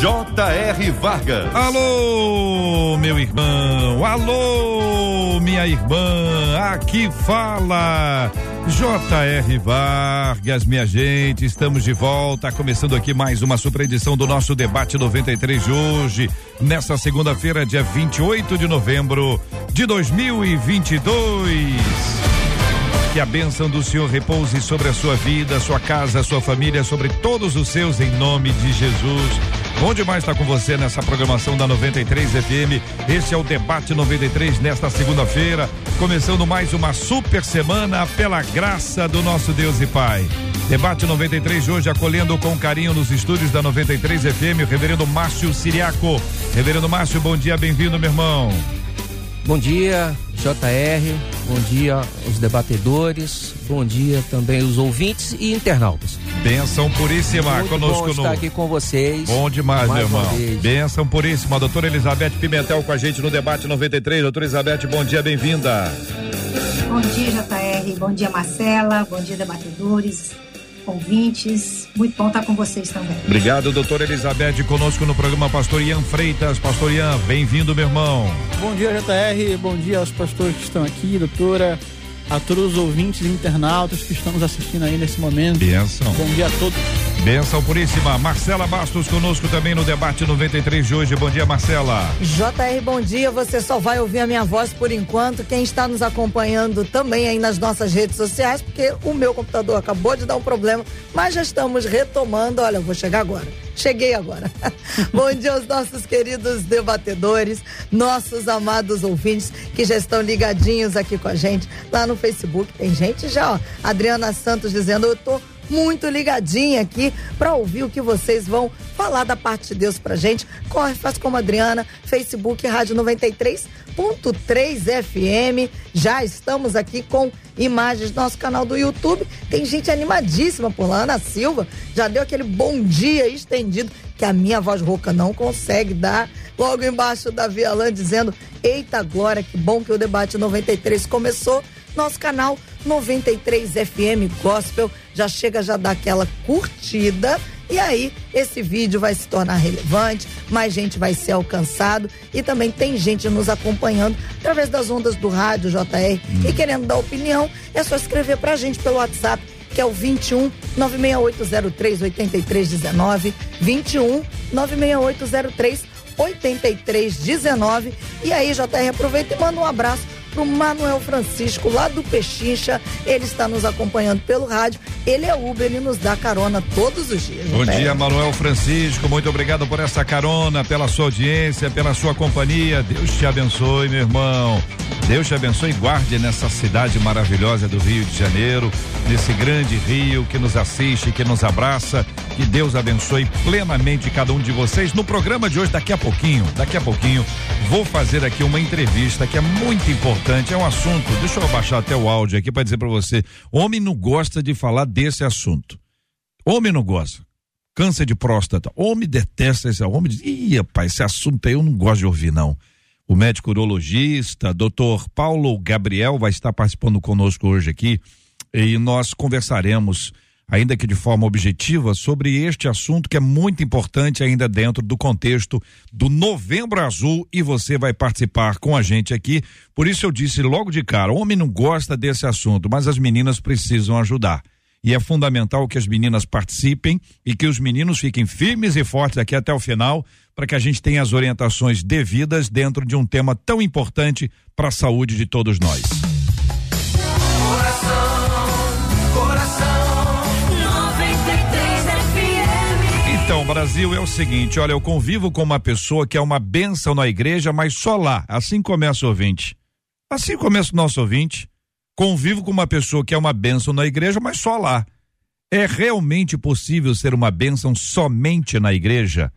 J.R. Vargas. Alô, meu irmão. Alô, minha irmã. Aqui fala J.R. Vargas, minha gente. Estamos de volta, começando aqui mais uma super edição do nosso debate 93 de hoje, nesta segunda-feira, dia 28 de novembro de 2022. Que a bênção do Senhor repouse sobre a sua vida, sua casa, sua família, sobre todos os seus, em nome de Jesus. Bom demais estar com você nessa programação da 93 FM. Este é o Debate 93 nesta segunda-feira, começando mais uma super semana pela graça do nosso Deus e Pai. Debate 93 de hoje acolhendo com carinho nos estúdios da 93 FM o reverendo Márcio Siriaco. Reverendo Márcio, bom dia, bem-vindo, meu irmão. Bom dia, JR. Bom dia os debatedores. Bom dia também os ouvintes e internautas. Benção puríssima Muito conosco bom estar no. aqui com vocês. Bom demais, Mais meu irmão. vez. Benção puríssima. Doutora Elizabeth Pimentel com a gente no debate 93. Doutora Elizabeth, bom dia, bem-vinda. Bom dia, JR. Bom dia, Marcela. Bom dia, debatedores, ouvintes. Muito bom estar com vocês também. Obrigado, doutora Elizabeth, conosco no programa Pastor Ian Freitas. Pastor Ian, bem-vindo, meu irmão. Bom dia, JR. Bom dia aos pastores que estão aqui, doutora. A todos os ouvintes e internautas que estamos assistindo aí nesse momento. Benção. Bom dia a todos. Benção puríssima. Marcela Bastos conosco também no debate 93 de hoje. Bom dia, Marcela. JR, bom dia. Você só vai ouvir a minha voz por enquanto. Quem está nos acompanhando também aí nas nossas redes sociais, porque o meu computador acabou de dar um problema, mas já estamos retomando. Olha, eu vou chegar agora. Cheguei agora. bom dia aos nossos queridos debatedores, nossos amados ouvintes que já estão ligadinhos aqui com a gente lá no Facebook. Tem gente já, ó. Adriana Santos dizendo: Eu tô muito ligadinha aqui para ouvir o que vocês vão falar da parte de Deus pra gente. Corre, faz como a Adriana, Facebook Rádio 93.3 FM. Já estamos aqui com imagens do nosso canal do YouTube. Tem gente animadíssima por lá. Ana Silva já deu aquele bom dia estendido que a minha voz rouca não consegue dar. Logo embaixo da Vialan dizendo: Eita glória, que bom que o debate 93 começou. Nosso canal 93 FM Gospel já chega já dá aquela curtida e aí esse vídeo vai se tornar relevante, mais gente vai ser alcançado e também tem gente nos acompanhando através das ondas do rádio JR e querendo dar opinião, é só escrever pra gente pelo WhatsApp que é o 21 96803 8319 21 96803 8319 e aí JR aproveita e manda um abraço pro Manuel Francisco lá do Pechincha, ele está nos acompanhando pelo rádio, ele é Uber, ele nos dá carona todos os dias. Bom dia, Manuel Francisco. Muito obrigado por essa carona, pela sua audiência, pela sua companhia. Deus te abençoe, meu irmão. Deus te abençoe e guarde nessa cidade maravilhosa do Rio de Janeiro, nesse grande rio que nos assiste, que nos abraça. Que Deus abençoe plenamente cada um de vocês. No programa de hoje, daqui a pouquinho, daqui a pouquinho, vou fazer aqui uma entrevista que é muito importante. É um assunto. Deixa eu abaixar até o áudio aqui para dizer para você. Homem não gosta de falar desse assunto. Homem não gosta. Câncer de próstata. Homem detesta esse. Homem diz, ih, rapaz, esse assunto aí eu não gosto de ouvir, não. O médico urologista, doutor Paulo Gabriel, vai estar participando conosco hoje aqui e nós conversaremos, ainda que de forma objetiva, sobre este assunto que é muito importante ainda dentro do contexto do Novembro Azul e você vai participar com a gente aqui. Por isso eu disse logo de cara, o homem não gosta desse assunto, mas as meninas precisam ajudar. E é fundamental que as meninas participem e que os meninos fiquem firmes e fortes aqui até o final, para que a gente tenha as orientações devidas dentro de um tema tão importante para a saúde de todos nós. Então, Brasil, é o seguinte, olha, eu convivo com uma pessoa que é uma benção na igreja, mas só lá. Assim começa o ouvinte. Assim começa o nosso ouvinte. Convivo com uma pessoa que é uma benção na igreja, mas só lá. É realmente possível ser uma bênção somente na igreja?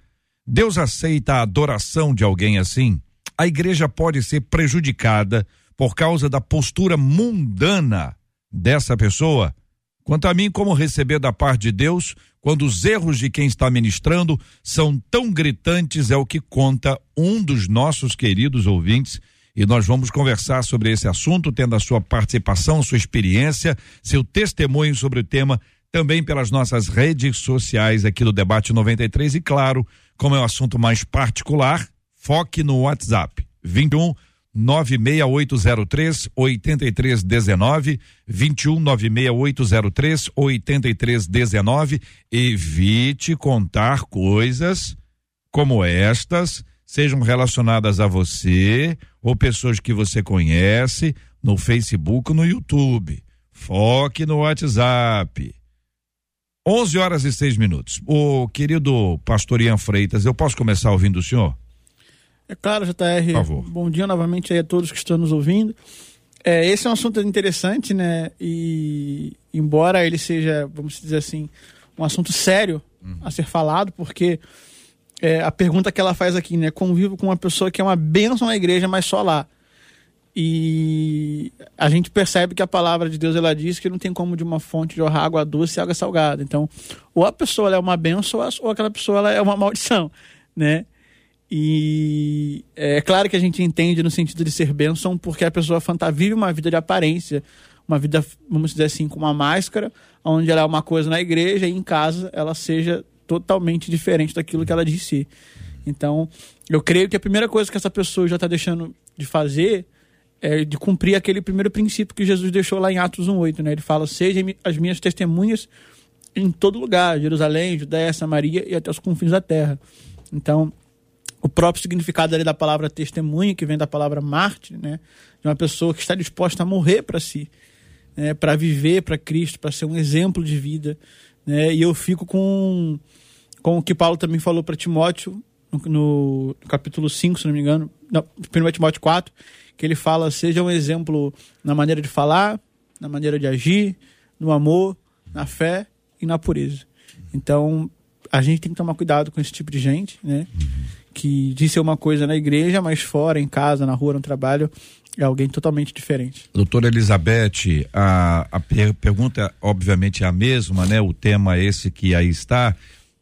Deus aceita a adoração de alguém assim? a igreja pode ser prejudicada por causa da postura mundana dessa pessoa? Quanto a mim, como receber da parte de Deus quando os erros de quem está ministrando são tão gritantes, é o que conta um dos nossos queridos ouvintes. E nós vamos conversar sobre esse assunto, tendo a sua participação, sua experiência, seu testemunho sobre o tema, também pelas nossas redes sociais aqui do Debate 93. E claro, como é um assunto mais particular, foque no WhatsApp 21 96803 8319 21 96803 8319 evite contar coisas como estas sejam relacionadas a você ou pessoas que você conhece no Facebook, no YouTube. Foque no WhatsApp. 11 horas e 6 minutos. O querido pastor Ian Freitas, eu posso começar ouvindo o senhor? É claro, JR. Bom dia novamente a todos que estão nos ouvindo. É, esse é um assunto interessante, né? E embora ele seja, vamos dizer assim, um assunto sério uhum. a ser falado, porque é, a pergunta que ela faz aqui, né? Convivo com uma pessoa que é uma bênção na igreja, mas só lá. E a gente percebe que a palavra de Deus ela diz que não tem como de uma fonte jorrar água doce e água salgada. Então, ou a pessoa é uma bênção ou aquela pessoa é uma maldição, né? E é claro que a gente entende no sentido de ser bênção, porque a pessoa vive uma vida de aparência, uma vida, vamos dizer assim, com uma máscara, onde ela é uma coisa na igreja e em casa ela seja totalmente diferente daquilo que ela disse. Então, eu creio que a primeira coisa que essa pessoa já está deixando de fazer é de cumprir aquele primeiro princípio que Jesus deixou lá em Atos 1,8, né? Ele fala: Sejam as minhas testemunhas em todo lugar, Jerusalém, Judéia, Samaria e até os confins da terra. Então, o próprio significado ali da palavra testemunha, que vem da palavra mártir, né? De uma pessoa que está disposta a morrer para si, né? para viver para Cristo, para ser um exemplo de vida. Né? E eu fico com, com o que Paulo também falou para Timóteo, no, no, capítulo 5, se não me engano, não, 1 Timóteo 4, que ele fala: seja um exemplo na maneira de falar, na maneira de agir, no amor, na fé e na pureza. Então, a gente tem que tomar cuidado com esse tipo de gente, né? Que diz ser uma coisa na igreja, mas fora, em casa, na rua, no trabalho, é alguém totalmente diferente. Doutora Elizabeth, a, a per pergunta obviamente é a mesma, né? O tema é esse que aí está.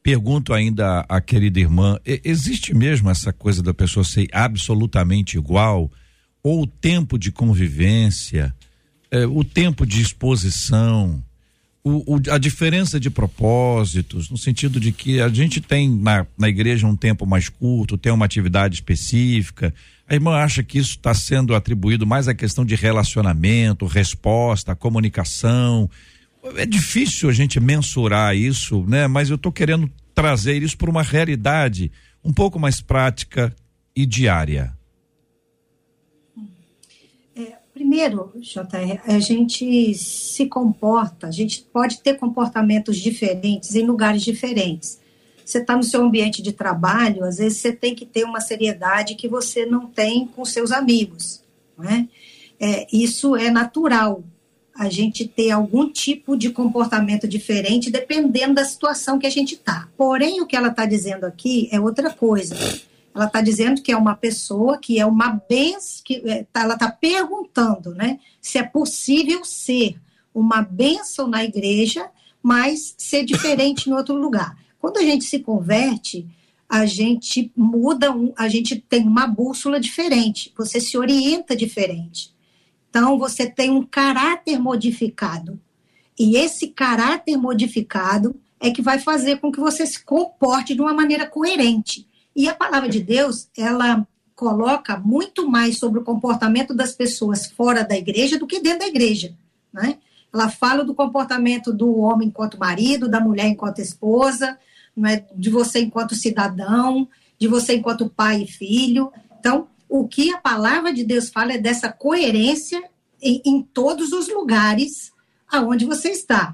Pergunto ainda à querida irmã, existe mesmo essa coisa da pessoa ser absolutamente igual? Ou o tempo de convivência, é, o tempo de exposição, o, o, a diferença de propósitos, no sentido de que a gente tem na, na igreja um tempo mais curto, tem uma atividade específica. A irmã acha que isso está sendo atribuído mais à questão de relacionamento, resposta, comunicação. É difícil a gente mensurar isso, né? Mas eu estou querendo trazer isso para uma realidade um pouco mais prática e diária. Primeiro, JR, a gente se comporta, a gente pode ter comportamentos diferentes em lugares diferentes. Você está no seu ambiente de trabalho, às vezes você tem que ter uma seriedade que você não tem com seus amigos. Não é? É, isso é natural, a gente ter algum tipo de comportamento diferente dependendo da situação que a gente está. Porém, o que ela está dizendo aqui é outra coisa ela está dizendo que é uma pessoa que é uma benção, que é, tá, ela está perguntando, né, se é possível ser uma bênção na igreja, mas ser diferente em outro lugar. Quando a gente se converte, a gente muda, a gente tem uma bússola diferente, você se orienta diferente. Então, você tem um caráter modificado. E esse caráter modificado é que vai fazer com que você se comporte de uma maneira coerente. E a palavra de Deus, ela coloca muito mais sobre o comportamento das pessoas fora da igreja do que dentro da igreja, né? Ela fala do comportamento do homem enquanto marido, da mulher enquanto esposa, né? de você enquanto cidadão, de você enquanto pai e filho. Então, o que a palavra de Deus fala é dessa coerência em, em todos os lugares aonde você está.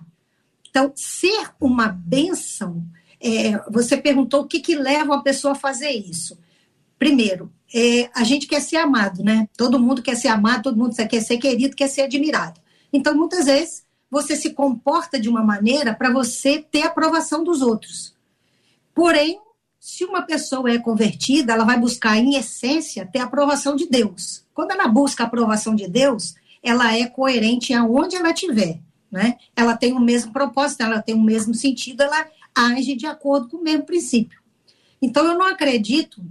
Então, ser uma bênção é, você perguntou o que, que leva uma pessoa a fazer isso. Primeiro, é, a gente quer ser amado, né? Todo mundo quer ser amado, todo mundo quer ser querido, quer ser admirado. Então, muitas vezes, você se comporta de uma maneira para você ter a aprovação dos outros. Porém, Se uma pessoa é convertida, ela vai buscar, em essência, ter a aprovação de Deus. Quando ela busca a aprovação de Deus, ela é coerente aonde ela estiver. Né? Ela tem o mesmo propósito, ela tem o mesmo sentido, ela age de acordo com o mesmo princípio. Então, eu não acredito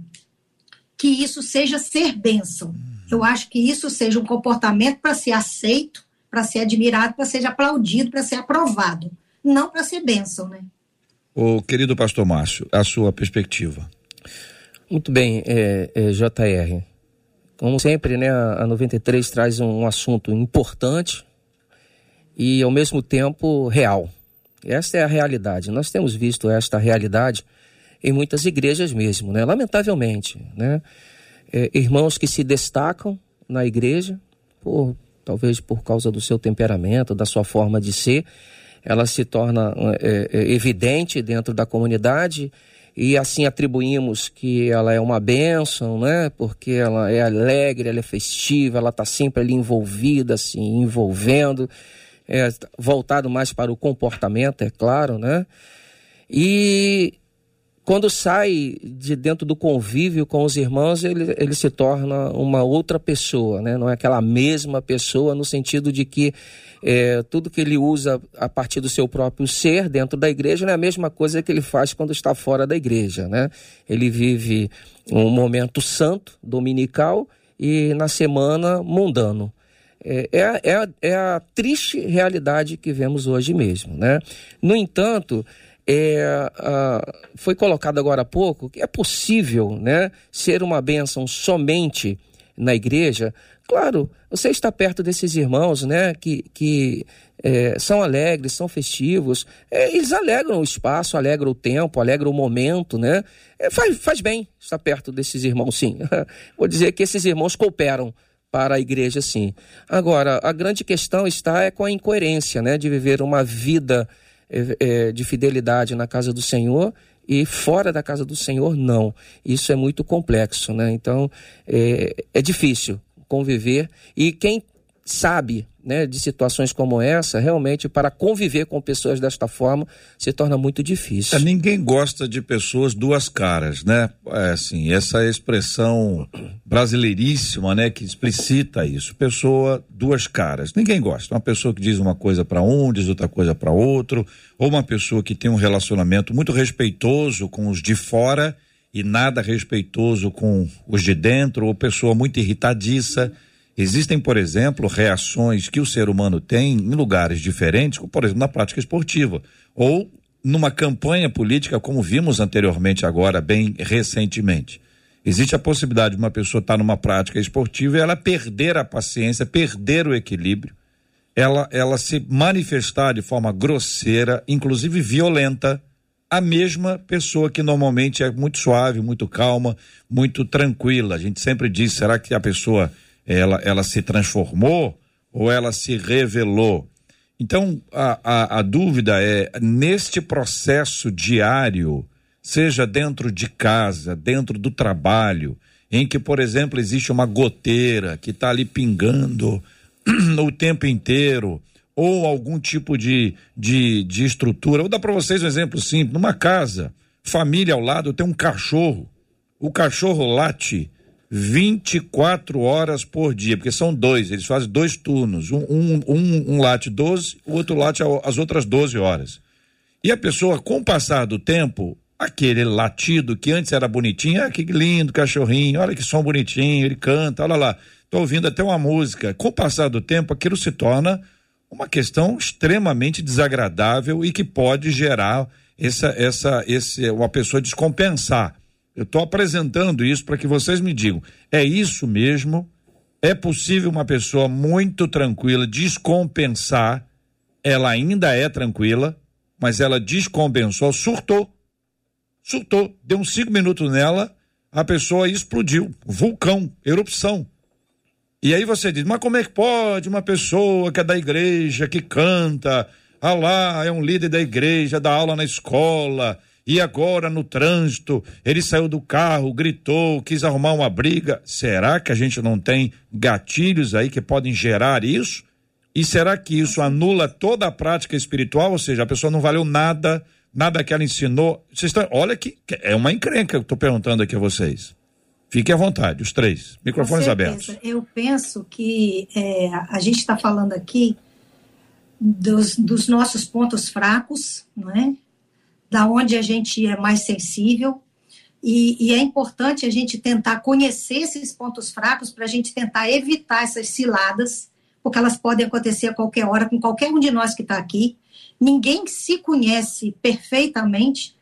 que isso seja ser bênção. Eu acho que isso seja um comportamento para ser aceito, para ser admirado, para ser aplaudido, para ser aprovado, não para ser bênção, né? O querido pastor Márcio, a sua perspectiva. Muito bem, é, é, JR. Como sempre, né, a 93 traz um, um assunto importante e, ao mesmo tempo, real. Esta é a realidade. Nós temos visto esta realidade em muitas igrejas mesmo, né? Lamentavelmente, né? É, irmãos que se destacam na igreja, por, talvez por causa do seu temperamento, da sua forma de ser, ela se torna é, é, evidente dentro da comunidade e assim atribuímos que ela é uma bênção, né? Porque ela é alegre, ela é festiva, ela está sempre ali envolvida, assim, envolvendo, é, voltado mais para o comportamento, é claro, né? E quando sai de dentro do convívio com os irmãos, ele, ele se torna uma outra pessoa, né? não é aquela mesma pessoa, no sentido de que é, tudo que ele usa a partir do seu próprio ser dentro da igreja não é a mesma coisa que ele faz quando está fora da igreja. Né? Ele vive um momento santo, dominical, e na semana mundano. É, é, é, a, é a triste realidade que vemos hoje mesmo. Né? No entanto, é, foi colocado agora há pouco que é possível né, ser uma bênção somente na igreja. Claro, você está perto desses irmãos né, que, que é, são alegres, são festivos, é, eles alegram o espaço, alegram o tempo, alegram o momento, né? É, faz, faz bem estar perto desses irmãos, sim. Vou dizer que esses irmãos cooperam para a igreja, sim. Agora, a grande questão está é com a incoerência, né, de viver uma vida é, de fidelidade na casa do Senhor e fora da casa do Senhor, não. Isso é muito complexo, né? Então, é, é difícil conviver e quem sabe né, de situações como essa, realmente para conviver com pessoas desta forma se torna muito difícil. É, ninguém gosta de pessoas duas caras, né? É, assim, essa expressão brasileiríssima, né, que explicita isso. Pessoa duas caras. Ninguém gosta. Uma pessoa que diz uma coisa para um, diz outra coisa para outro, ou uma pessoa que tem um relacionamento muito respeitoso com os de fora e nada respeitoso com os de dentro, ou pessoa muito irritadiça Existem, por exemplo, reações que o ser humano tem em lugares diferentes, como, por exemplo, na prática esportiva, ou numa campanha política, como vimos anteriormente, agora, bem recentemente. Existe a possibilidade de uma pessoa estar numa prática esportiva e ela perder a paciência, perder o equilíbrio, ela, ela se manifestar de forma grosseira, inclusive violenta, a mesma pessoa que normalmente é muito suave, muito calma, muito tranquila. A gente sempre diz: será que a pessoa ela, ela se transformou ou ela se revelou? Então, a, a, a dúvida é: neste processo diário, seja dentro de casa, dentro do trabalho, em que, por exemplo, existe uma goteira que está ali pingando o tempo inteiro, ou algum tipo de, de, de estrutura. Vou dar para vocês um exemplo simples: numa casa, família ao lado, tem um cachorro. O cachorro late 24 horas por dia, porque são dois, eles fazem dois turnos. Um, um, um, um late 12, o outro late as outras 12 horas. E a pessoa, com o passar do tempo, aquele latido que antes era bonitinho, ah, que lindo cachorrinho, olha que som bonitinho, ele canta, olha lá, tô ouvindo até uma música. Com o passar do tempo, aquilo se torna uma questão extremamente desagradável e que pode gerar essa, essa, esse, uma pessoa descompensar eu estou apresentando isso para que vocês me digam: é isso mesmo? É possível uma pessoa muito tranquila descompensar? Ela ainda é tranquila, mas ela descompensou, surtou. Surtou. Deu uns cinco minutos nela, a pessoa explodiu. Vulcão, erupção. E aí você diz: mas como é que pode uma pessoa que é da igreja, que canta, ah lá, é um líder da igreja, dá aula na escola e agora no trânsito ele saiu do carro, gritou, quis arrumar uma briga. Será que a gente não tem gatilhos aí que podem gerar isso? E será que isso anula toda a prática espiritual? Ou seja, a pessoa não valeu nada nada que ela ensinou. Vocês estão, olha que é uma encrenca que eu estou perguntando aqui a vocês. Fiquem à vontade, os três. Microfones abertos. Eu penso que é, a gente está falando aqui dos, dos nossos pontos fracos, não é? Da onde a gente é mais sensível, e, e é importante a gente tentar conhecer esses pontos fracos para a gente tentar evitar essas ciladas, porque elas podem acontecer a qualquer hora com qualquer um de nós que está aqui. Ninguém se conhece perfeitamente,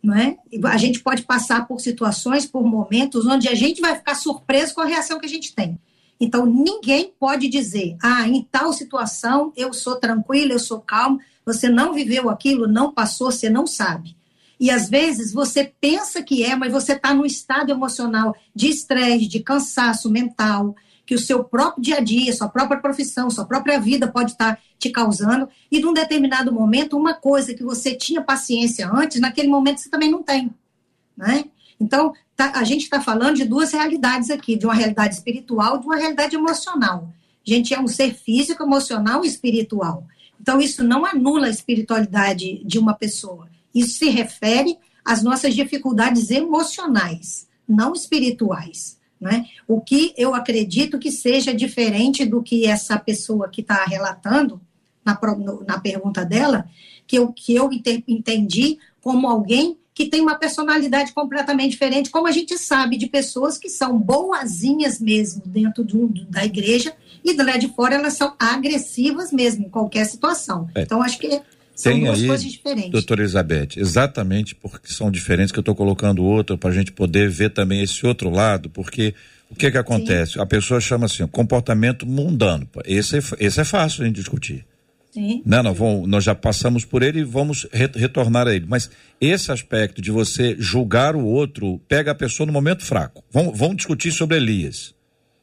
não é? A gente pode passar por situações, por momentos, onde a gente vai ficar surpreso com a reação que a gente tem. Então, ninguém pode dizer, ah, em tal situação eu sou tranquilo, eu sou calmo. Você não viveu aquilo, não passou, você não sabe. E às vezes você pensa que é, mas você está num estado emocional de estresse, de cansaço mental, que o seu próprio dia a dia, sua própria profissão, sua própria vida pode estar te causando. E num determinado momento, uma coisa que você tinha paciência antes, naquele momento você também não tem. Né? Então, tá- a gente está falando de duas realidades aqui, de uma realidade espiritual de uma realidade emocional. A gente é um ser físico, emocional e espiritual. Então, isso não anula a espiritualidade de uma pessoa. Isso se refere às nossas dificuldades emocionais, não espirituais. Né? O que eu acredito que seja diferente do que essa pessoa que está relatando na, na pergunta dela, que eu, que eu ente- entendi como alguém que tem uma personalidade completamente diferente, como a gente sabe de pessoas que são boazinhas mesmo dentro de da igreja e do lado de fora elas são agressivas mesmo em qualquer situação. É. Então acho que são Tem duas aí, coisas diferentes. doutora Elizabeth, exatamente porque são diferentes que eu estou colocando outro para a gente poder ver também esse outro lado, porque o que que acontece? A pessoa chama assim, comportamento mundano. Esse é, esse é fácil gente discutir. Sim. né? Nós, vamos, nós já passamos por ele e vamos re- retornar a ele. Mas esse aspecto de você julgar o outro pega a pessoa no momento fraco. Vamos, vamos discutir sobre Elias.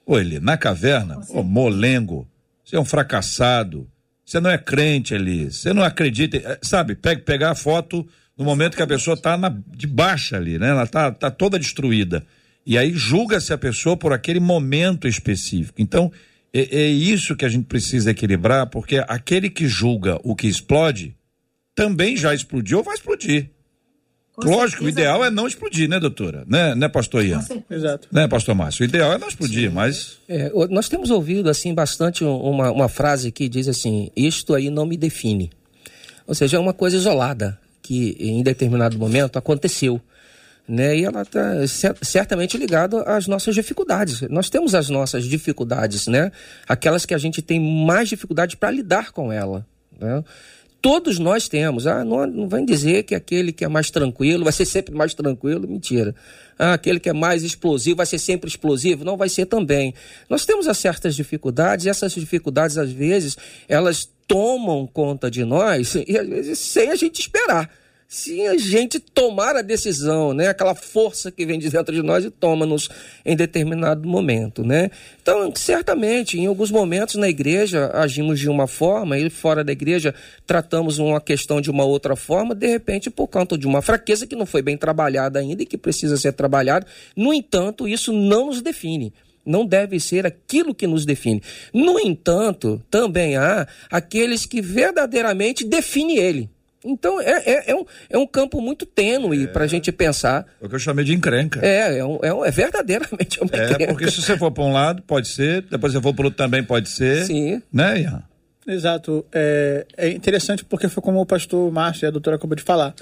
Ô, Eli, na caverna, ô, molengo, você é um fracassado. Você não é crente, Elias. Você não acredita. eh, Sabe, pega, pegar a foto no momento que a pessoa está de baixa ali, né? Ela está tá toda destruída. E aí julga-se a pessoa por aquele momento específico. Então, é, é isso que a gente precisa equilibrar, porque aquele que julga o que explode também já explodiu ou vai explodir. Com Lógico, o certeza. ideal é não explodir, né, doutora? Né, né pastor Ian? Exato. Né, pastor Márcio? O ideal é não explodir, mas. É, o- nós temos ouvido assim bastante um- uma, uma frase que diz assim: isto aí não me define. Ou seja, é uma coisa isolada que em determinado momento aconteceu. Né? E ela está certamente ligada às nossas dificuldades. Nós temos as nossas dificuldades, né? aquelas que a gente tem mais dificuldade para lidar com ela. Né? Todos nós temos. Ah, não, não vem dizer que aquele que é mais tranquilo vai ser sempre mais tranquilo. Mentira. Ah, aquele que é mais explosivo vai ser sempre explosivo. Não vai ser também. Nós temos as certas dificuldades e essas dificuldades, às vezes, elas tomam conta de nós e, às vezes, sem a gente esperar. Se a gente tomar a decisão, né, aquela força que vem de dentro de nós e toma-nos em determinado momento, né? Então, certamente, em alguns momentos na igreja agimos de uma forma e fora da igreja tratamos uma questão de uma outra forma, de repente por conta de uma fraqueza que não foi bem trabalhada ainda e que precisa ser trabalhada. No entanto, isso não nos define não deve ser aquilo que nos define. No entanto, também há aqueles que verdadeiramente definem ele. Então é, é, é um, é um campo muito tênue para a gente pensar. É o que eu chamei de encrenca. É, é, um, é, um- é verdadeiramente uma É, encrenca. porque se você for para um lado, pode ser, depois você for para outro também pode ser. Sim. Né, Ian? Exato. É, é interessante porque foi como o pastor Márcio e a doutora acabou de falar.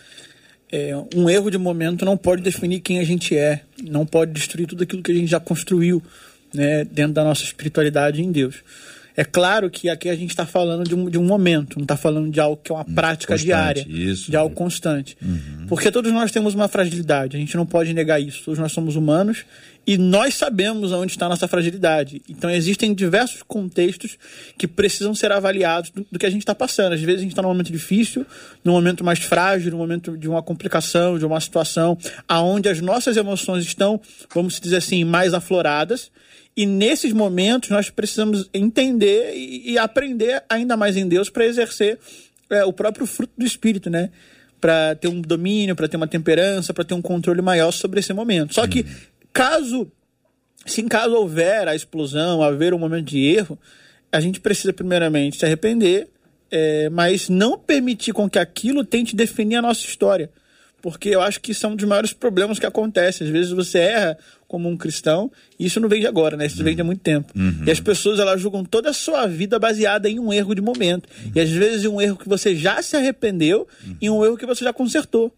É, um erro de momento não pode definir quem a gente é, não pode destruir tudo aquilo que a gente já construiu né, dentro da nossa espiritualidade em Deus. É claro que aqui a gente está falando de um, de um momento, não está falando de algo que é uma prática constante, diária, isso. de algo constante. Porque todos nós temos uma fragilidade, a gente não pode negar isso. Todos nós somos humanos e nós sabemos onde está a nossa fragilidade. Então existem diversos contextos que precisam ser avaliados do, do que a gente está passando. Às vezes a gente está num momento difícil, num momento mais frágil, num momento de uma complicação, de uma situação aonde as nossas emoções estão, vamos dizer assim, mais afloradas. E nesses momentos nós precisamos entender e, e aprender ainda mais em Deus para exercer é, o próprio fruto do Espírito, né? Para ter um domínio, para ter uma temperança, para ter um controle maior sobre esse momento. Só que caso, se em caso houver a explosão, haver um momento de erro, a gente precisa primeiramente se arrepender, é, mas não permitir com que aquilo tente definir a nossa história. Porque eu acho que isso é um dos maiores problemas que acontece. Às vezes você erra como um cristão, e isso não vem de agora, né? Isso uhum. vem de muito tempo. Uhum. E as pessoas elas julgam toda a sua vida baseada em um erro de momento. Uhum. E às vezes um erro que você já se arrependeu e um erro que você já consertou.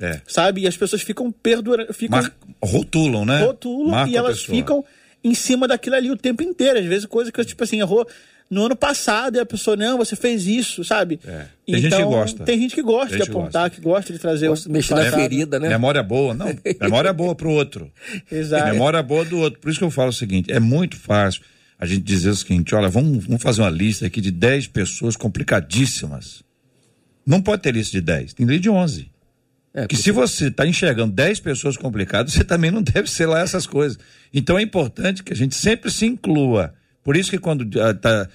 É. Sabe? E as pessoas ficam perdurando. Ficam, Mar... Rotulam, né? Rotulam Marca e elas ficam em cima daquilo ali o tempo inteiro. Às vezes coisa que, tipo assim, errou no ano passado e a pessoa, não, você fez isso, sabe? É. Tem então, gente que então, gosta. Tem gente que gosta gente de apontar, gosta. que gosta de trazer gosta o. Mexer na ferida, né? Memória boa, não. memória boa pro outro. Exato. Memória boa do outro. Por isso que eu falo o seguinte: é muito fácil a gente dizer o seguinte: olha, vamos, vamos fazer uma lista aqui de 10 pessoas complicadíssimas. Não pode ter lista de 10, tem lista de 11. É, porque... que se você está enxergando 10 pessoas complicadas, você também não deve ser lá essas coisas. Então é importante que a gente sempre se inclua por isso que quando uh, tá,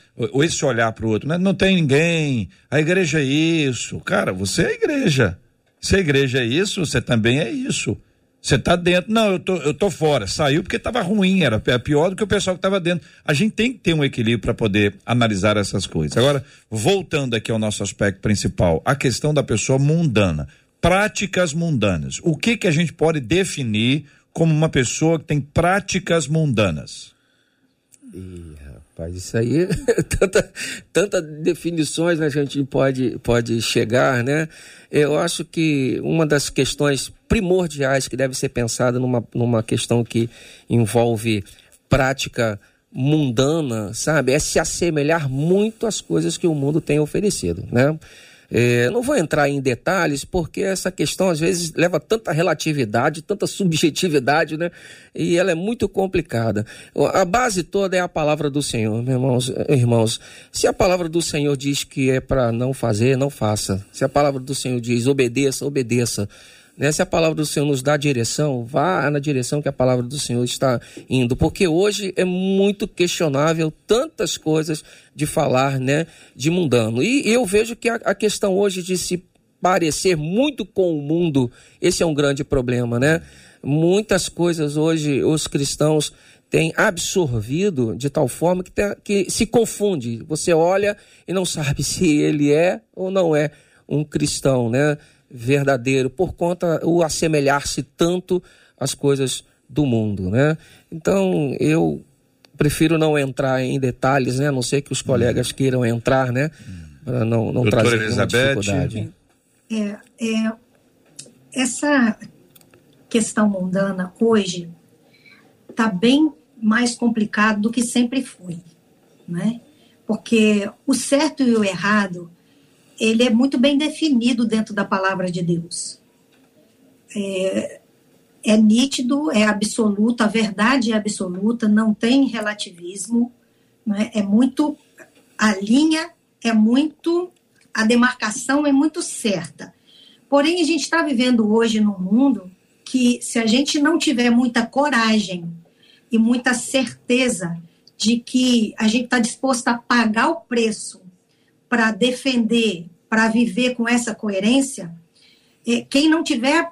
esse olhar para o outro, né? não tem ninguém, a igreja é isso. Cara, você é a igreja. Se a igreja é isso, você também é isso. Você está dentro, não, eu tô, eu tô fora. Saiu porque estava ruim, era pior do que o pessoal que estava dentro. A gente tem que ter um equilíbrio para poder analisar essas coisas. Agora, voltando aqui ao nosso aspecto principal, a questão da pessoa mundana. Práticas mundanas. O que que a gente pode definir como uma pessoa que tem práticas mundanas? Ih, rapaz, isso aí, tanta, tanta definições né, a gente pode, pode chegar, né? Eu acho que uma das questões primordiais que deve ser pensada numa, numa questão que envolve prática mundana, sabe? É se assemelhar muito às coisas que o mundo tem oferecido, né? É, não vou entrar em detalhes, porque essa questão às vezes leva tanta relatividade, tanta subjetividade, né? E ela é muito complicada. A base toda é a palavra do Senhor, meus irmãos. irmãos. Se a palavra do Senhor diz que é para não fazer, não faça. Se a palavra do Senhor diz obedeça, obedeça. Né? Se a palavra do Senhor nos dá direção, vá na direção que a palavra do Senhor está indo. Porque hoje é muito questionável tantas coisas de falar né, de mundano. E eu vejo que a, a questão hoje de se parecer muito com o mundo, esse é um grande problema, né? Muitas coisas hoje os cristãos têm absorvido de tal forma que, tem, que se confunde. Você olha e não sabe se ele é ou não é um cristão, né? Verdadeiro por conta o assemelhar-se tanto às coisas do mundo, né? Então eu prefiro não entrar em detalhes, né? A não ser que os colegas queiram entrar, né? Para não, não Doutora trazer Elizabeth. dificuldade. É, é, essa questão mundana hoje está bem mais complicado do que sempre foi, né? Porque o certo e o errado ele é muito bem definido dentro da palavra de Deus. É, é nítido, é absoluto, a verdade é absoluta, não tem relativismo, né? é muito. A linha é muito. A demarcação é muito certa. Porém, a gente está vivendo hoje num mundo que, se a gente não tiver muita coragem e muita certeza de que a gente está disposto a pagar o preço para defender, para viver com essa coerência, é, quem não tiver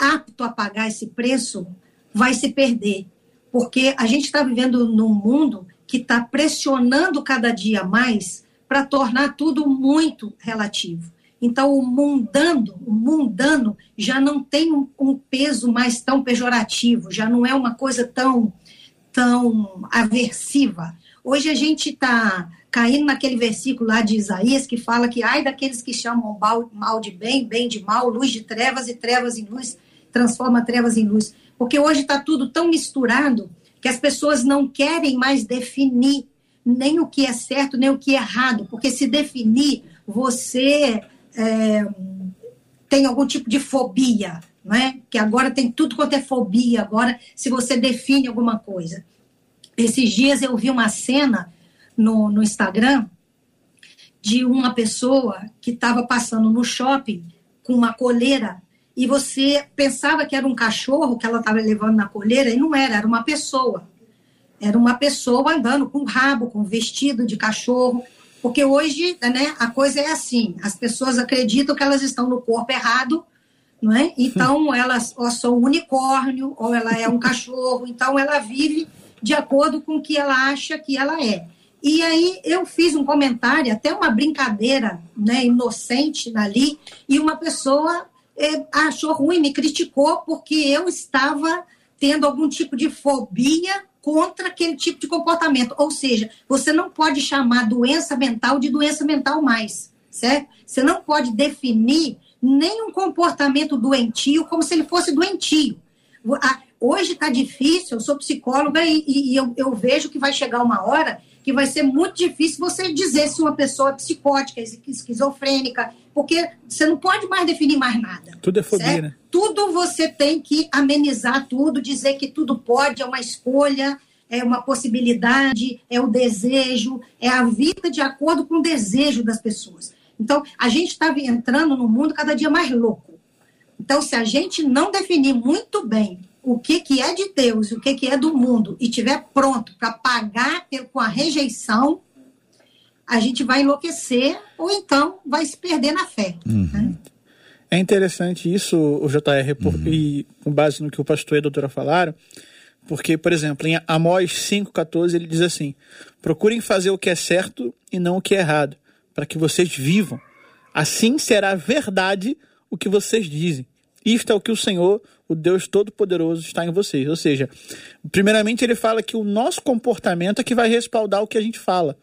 apto a pagar esse preço vai se perder. Porque a gente está vivendo num mundo que está pressionando cada dia mais para tornar tudo muito relativo. Então, o mundano, o mundano já não tem um, um, peso mais tão pejorativo, já não é uma coisa tão, tão aversiva. Hoje a gente está caindo naquele versículo lá de Isaías que fala que ai daqueles que chamam mal de bem, bem de mal, luz de trevas e trevas em luz, transforma trevas em luz. Porque hoje está tudo tão misturado que as pessoas não querem mais definir nem o que é certo, nem o que é errado, porque se definir, você é, tem algum tipo de fobia, não é? Que agora tem tudo quanto é fobia, agora se você define alguma coisa. Esses dias eu vi uma cena no, no Instagram de uma pessoa que estava passando no shopping com uma coleira e você pensava que era um cachorro que ela estava levando na coleira e não era, era uma pessoa. Era uma pessoa andando com rabo, com vestido de cachorro, porque hoje né, a coisa é assim, as pessoas acreditam que elas estão no corpo errado, não é? Então elas ou são um unicórnio ou ela é um cachorro, então ela vive de acordo com o que ela acha que ela é. E aí eu fiz um comentário, até uma brincadeira né, inocente ali, e uma pessoa é, achou ruim, me criticou porque eu estava tendo algum tipo de fobia contra aquele tipo de comportamento. Ou seja, você não pode chamar doença mental de doença mental mais, certo? Você não pode definir nenhum comportamento doentio como se ele fosse doentio. Hoje está difícil, eu sou psicóloga e, e eu, eu vejo que vai chegar uma hora que vai ser muito difícil você dizer se uma pessoa é psicótica, esquizofrênica, porque você não pode mais definir mais nada. Tudo é fobia, certo? né? Tudo você tem que amenizar tudo, dizer que tudo pode, é uma escolha, é uma possibilidade, é o desejo, é a vida de acordo com o desejo das pessoas. Então, a gente está entrando num mundo cada dia mais louco. Então, se a gente não definir muito bem o que, que é de Deus, o que, que é do mundo, e tiver pronto para pagar com a rejeição, a gente vai enlouquecer ou então vai se perder na fé. Uhum. Né? É interessante isso, o JR, por, uhum. e com base no que o pastor e a doutora falaram, porque, por exemplo, em Amós 5,14 ele diz assim: procurem fazer o que é certo e não o que é errado, para que vocês vivam. Assim será verdade o que vocês dizem. Isto é o que o Senhor, o Deus Todo-Poderoso, está em vocês. Ou seja, primeiramente ele fala que o nosso comportamento é que vai respaldar o que a gente fala.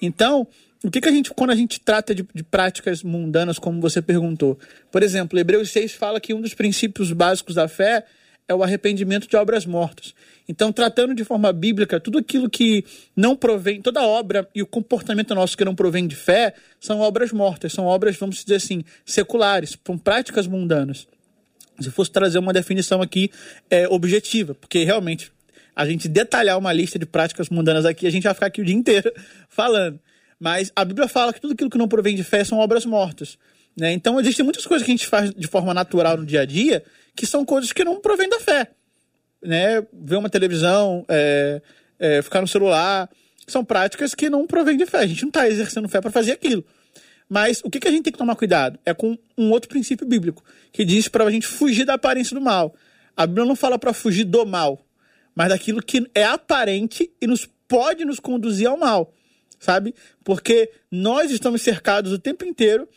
Então, o que, que a gente, quando a gente trata de, de, práticas mundanas, como você perguntou? Por exemplo, Hebreus 6 fala que um dos princípios básicos da fé é o arrependimento de obras mortas. Então, tratando de forma bíblica, tudo aquilo que não provém, toda obra e o comportamento nosso que não provém de fé, são obras mortas, são obras, vamos dizer assim, seculares, são práticas mundanas. Se fosse trazer uma definição aqui é, objetiva, porque realmente a gente detalhar uma lista de práticas mundanas aqui, a gente vai ficar aqui o dia inteiro falando. Mas a Bíblia fala que tudo aquilo que não provém de fé são obras mortas. Né? Então, existem muitas coisas que a gente faz de forma natural no dia a dia que são coisas que não provêm da fé. Né? Ver uma televisão, é, é, ficar no celular, são práticas que não provêm de fé. A gente não está exercendo fé para fazer aquilo. Mas o que, que a gente tem que tomar cuidado? É com um outro princípio bíblico, que diz para a gente fugir da aparência do mal. A Bíblia não fala para fugir do mal, mas daquilo que é aparente e nos pode nos conduzir ao mal, sabe? Porque nós estamos cercados o tempo inteiro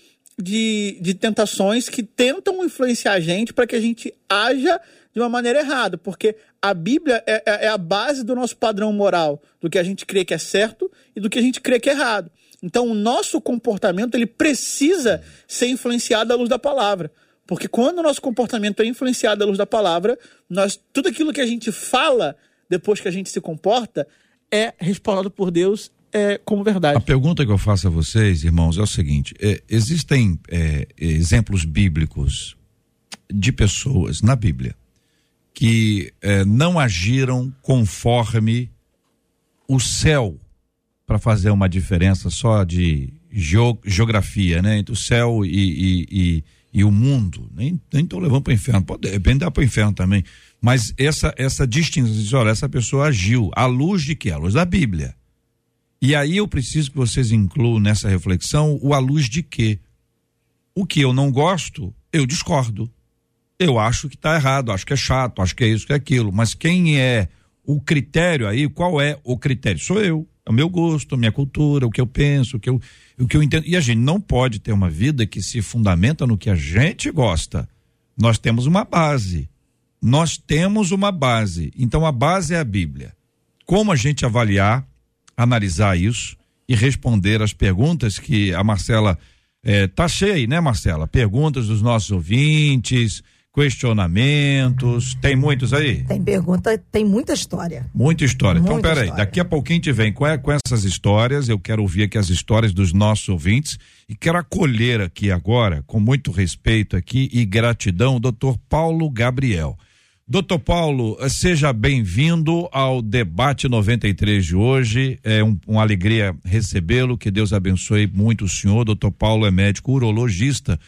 de, de tentações que tentam influenciar a gente para que a gente haja de uma maneira errada, porque a Bíblia é, é, é, a base do nosso padrão moral, do que a gente crê que é certo e do que a gente crê que é errado. Então, o nosso comportamento ele precisa ser influenciado à luz da palavra. Porque quando o nosso comportamento é influenciado à luz da palavra, nós tudo aquilo que a gente fala depois que a gente se comporta é respaldado por Deus é, como verdade. A pergunta que eu faço a vocês, irmãos, é o seguinte: é, existem é, exemplos bíblicos de pessoas na Bíblia que é, não agiram conforme o céu para fazer uma diferença só de geografia, né, entre o céu e, e, e e o mundo, nem estão levando para o inferno, pode depende dar para o inferno também, mas essa essa distinção, olha, essa pessoa agiu à luz de que? À luz da Bíblia. E aí eu preciso que vocês incluam nessa reflexão o à luz de quê? O que eu não gosto, eu discordo. Eu acho que está errado, acho que é chato, acho que é isso, que é aquilo, mas quem é o critério aí, qual é o critério? Sou eu, o meu gosto, a minha cultura, o que eu penso, o que eu o que eu entendo. E a gente não pode ter uma vida que se fundamenta no que a gente gosta. Nós temos uma base. Nós temos uma base. Então a base é a Bíblia. Como a gente avaliar, analisar isso e responder as perguntas que a Marcela eh, tá cheia aí, né, Marcela? Perguntas dos nossos ouvintes, questionamentos. Tem muitos aí? Tem pergunta, tem muita história. Muita história. Então, muita então, peraí, daqui a pouquinho te vem com, com essas histórias. Eu quero ouvir aqui as histórias dos nossos ouvintes e quero acolher aqui agora, com muito respeito aqui e gratidão, o doutor Paulo Gabriel. Doutor Paulo, seja bem-vindo ao debate 93 de hoje. É um, uma alegria recebê-lo. Que Deus abençoe muito o senhor. Doutor Paulo é médico urologista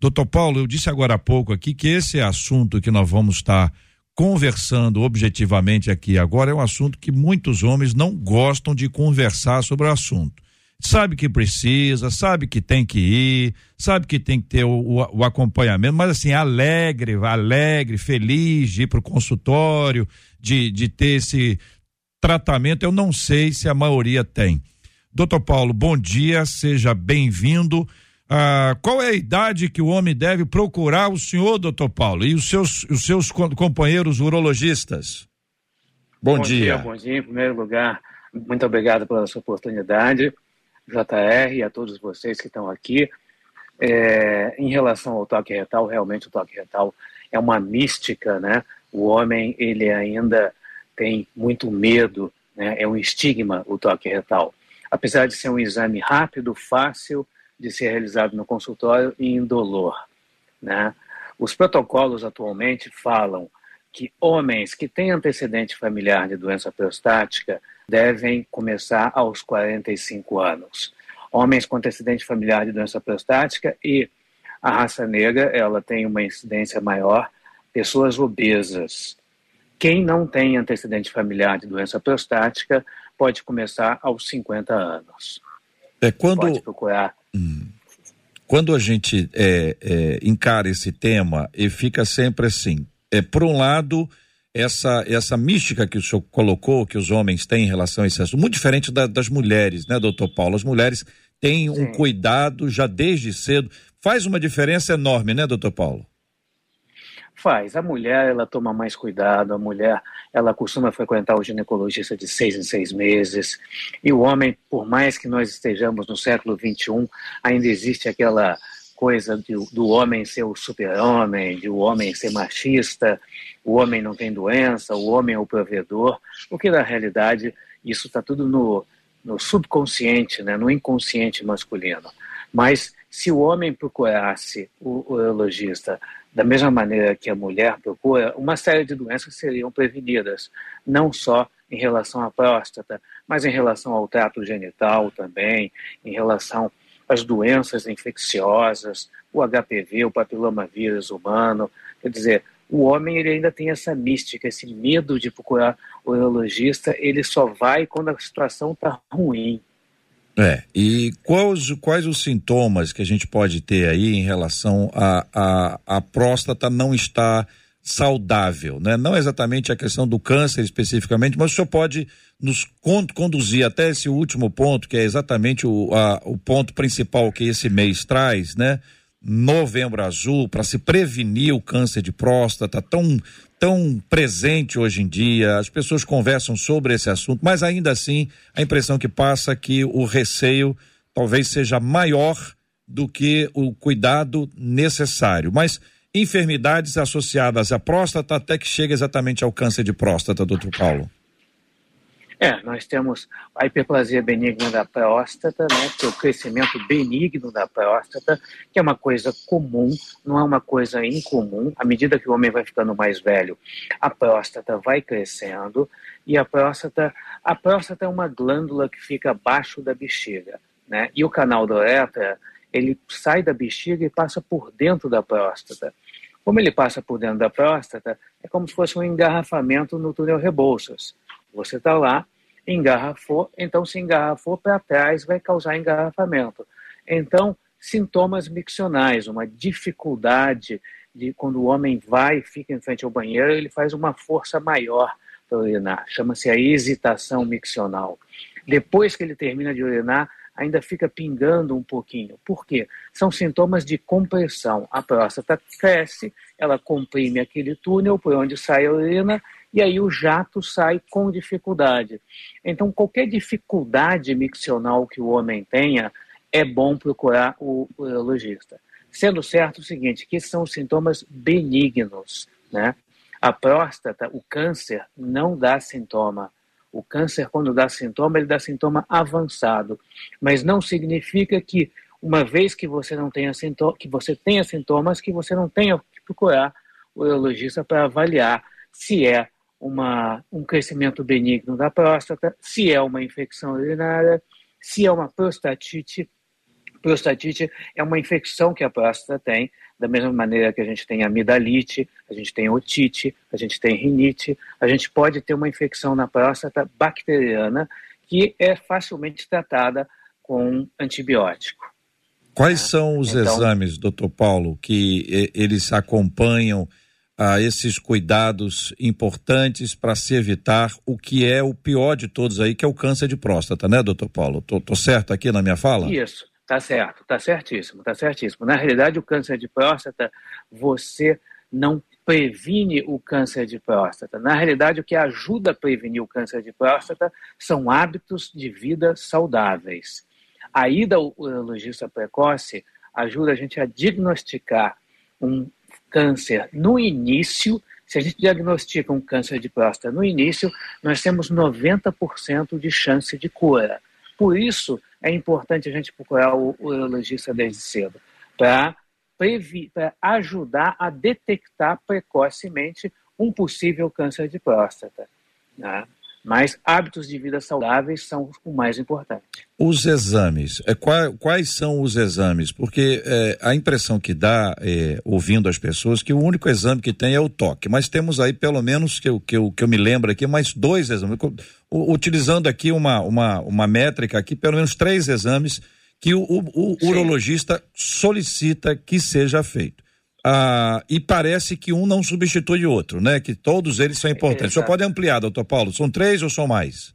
Doutor Paulo, eu disse agora há pouco aqui que esse assunto que nós vamos estar conversando objetivamente aqui agora é um assunto que muitos homens não gostam de conversar sobre o assunto. Sabe que precisa, sabe que tem que ir, sabe que tem que ter o, o, o acompanhamento, mas assim, alegre, alegre, feliz de ir para o consultório, de, de ter esse tratamento, eu não sei se a maioria tem. Doutor Paulo, bom dia, seja bem-vindo. Ah, qual é a idade que o homem deve procurar o senhor, doutor Paulo, e os seus, os seus companheiros urologistas? Bom, bom dia. dia. Bom dia, em primeiro lugar, muito obrigado pela sua oportunidade, JR, e a todos vocês que estão aqui. É, em relação ao toque retal, realmente o toque retal é uma mística, né? O homem, ele ainda tem muito medo, né? É um estigma o toque retal. Apesar de ser um exame rápido, fácil, de ser realizado no consultório e indolor. Né? Os protocolos atualmente falam que homens que têm antecedente familiar de doença prostática devem começar aos 45 anos. Homens com antecedente familiar de doença prostática e a raça negra, ela tem uma incidência maior, pessoas obesas. Quem não tem antecedente familiar de doença prostática pode começar aos 50 anos. É quando pode procurar Hum. Quando a gente é, é, encara esse tema e fica sempre assim, é por um lado essa essa mística que o senhor colocou que os homens têm em relação a esse assunto, muito diferente da, das mulheres, né, doutor Paulo? As mulheres têm Sim. um cuidado já desde cedo, faz uma diferença enorme, né, doutor Paulo? Faz. A mulher, ela toma mais cuidado, a mulher, ela costuma frequentar o ginecologista de seis em seis meses. E o homem, por mais que nós estejamos no século XXI, ainda existe aquela coisa de, do homem ser o super-homem, de o homem ser machista, o homem não tem doença, o homem é o provedor, porque na realidade isso está tudo no, no subconsciente, né, no inconsciente masculino. Mas se o homem procurasse o urologista da mesma maneira que a mulher procura, uma série de doenças seriam prevenidas, não só em relação à próstata, mas em relação ao trato genital também, em relação às doenças infecciosas, o HPV, o papilomavírus humano. Quer dizer, o homem ele ainda tem essa mística, esse medo de procurar o urologista, ele só vai quando a situação está ruim. É, e quais, quais os sintomas que a gente pode ter aí em relação a, a, a próstata não estar saudável, né? Não exatamente a questão do câncer especificamente, mas o senhor pode nos conduzir até esse último ponto, que é exatamente o, a, o ponto principal que esse mês traz, né? Novembro Azul, para se prevenir o câncer de próstata, tão tão presente hoje em dia, as pessoas conversam sobre esse assunto, mas ainda assim a impressão que passa é que o receio talvez seja maior do que o cuidado necessário. Mas enfermidades associadas à próstata até que chega exatamente ao câncer de próstata, doutor Paulo. É, nós temos a hiperplasia benigna da próstata, né, que é o crescimento benigno da próstata, que é uma coisa comum, não é uma coisa incomum. À medida que o homem vai ficando mais velho, a próstata vai crescendo e a próstata, a próstata é uma glândula que fica abaixo da bexiga, né? E o canal da uretra, ele sai da bexiga e passa por dentro da próstata. Como ele passa por dentro da próstata, é como se fosse um engarrafamento no túnel Rebouças. Você está lá, engarrafou, então se engarrafou para trás vai causar engarrafamento. Então, sintomas miccionais, uma dificuldade de quando o homem vai e fica em frente ao banheiro, ele faz uma força maior para urinar. Chama-se a hesitação miccional. Depois que ele termina de urinar, ainda fica pingando um pouquinho. Por quê? São sintomas de compressão. A próstata cresce, ela comprime aquele túnel por onde sai a urina e aí o jato sai com dificuldade. Então, qualquer dificuldade miccional que o homem tenha, é bom procurar o urologista. Sendo certo o seguinte, que são sintomas benignos, né? A próstata, o câncer, não dá sintoma. O câncer, quando dá sintoma, ele dá sintoma avançado. Mas não significa que, uma vez que você não tenha sintomas, que você tenha sintomas, que você não tenha que procurar o urologista para avaliar se é uma, um crescimento benigno da próstata, se é uma infecção urinária, se é uma prostatite. Prostatite é uma infecção que a próstata tem, da mesma maneira que a gente tem amidalite, a gente tem otite, a gente tem rinite, a gente pode ter uma infecção na próstata bacteriana que é facilmente tratada com antibiótico. Quais são os então, exames, doutor Paulo, que eles acompanham a esses cuidados importantes para se evitar o que é o pior de todos aí, que é o câncer de próstata, né, doutor Paulo? Tô, tô certo aqui na minha fala? Isso, tá certo, tá certíssimo, tá certíssimo. Na realidade, o câncer de próstata, você não previne o câncer de próstata. Na realidade, o que ajuda a prevenir o câncer de próstata são hábitos de vida saudáveis. A ida ao urologista precoce ajuda a gente a diagnosticar um câncer no início. Se a gente diagnostica um câncer de próstata no início, nós temos 90% de chance de cura. Por isso, é importante a gente procurar o urologista desde cedo, para ajudar a detectar precocemente um possível câncer de próstata. Né? Mas hábitos de vida saudáveis são o mais importante. Os exames, é, quais, quais são os exames? Porque é, a impressão que dá, é, ouvindo as pessoas, que o único exame que tem é o toque. Mas temos aí, pelo menos, que eu, que eu, que eu me lembro aqui, mais dois exames. Utilizando aqui uma, uma, uma métrica aqui, pelo menos três exames que o, o, o urologista solicita que seja feito. Ah, e parece que um não substitui o outro, né? Que todos eles são importantes. O senhor pode ampliar, doutor Paulo? São três ou são mais?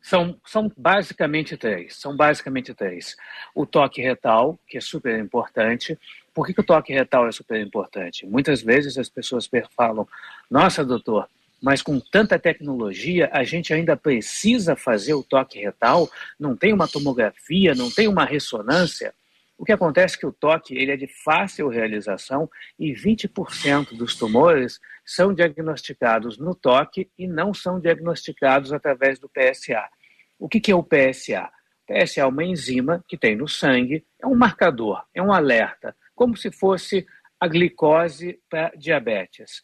São, são basicamente três. São basicamente três. O toque retal, que é super importante. Por que, que o toque retal é super importante? Muitas vezes as pessoas falam: Nossa, doutor, mas com tanta tecnologia, a gente ainda precisa fazer o toque retal? Não tem uma tomografia, não tem uma ressonância? O que acontece é que o toque ele é de fácil realização e 20% dos tumores são diagnosticados no toque e não são diagnosticados através do PSA. O que, que é o PSA? O PSA é uma enzima que tem no sangue, é um marcador, é um alerta, como se fosse a glicose para diabetes.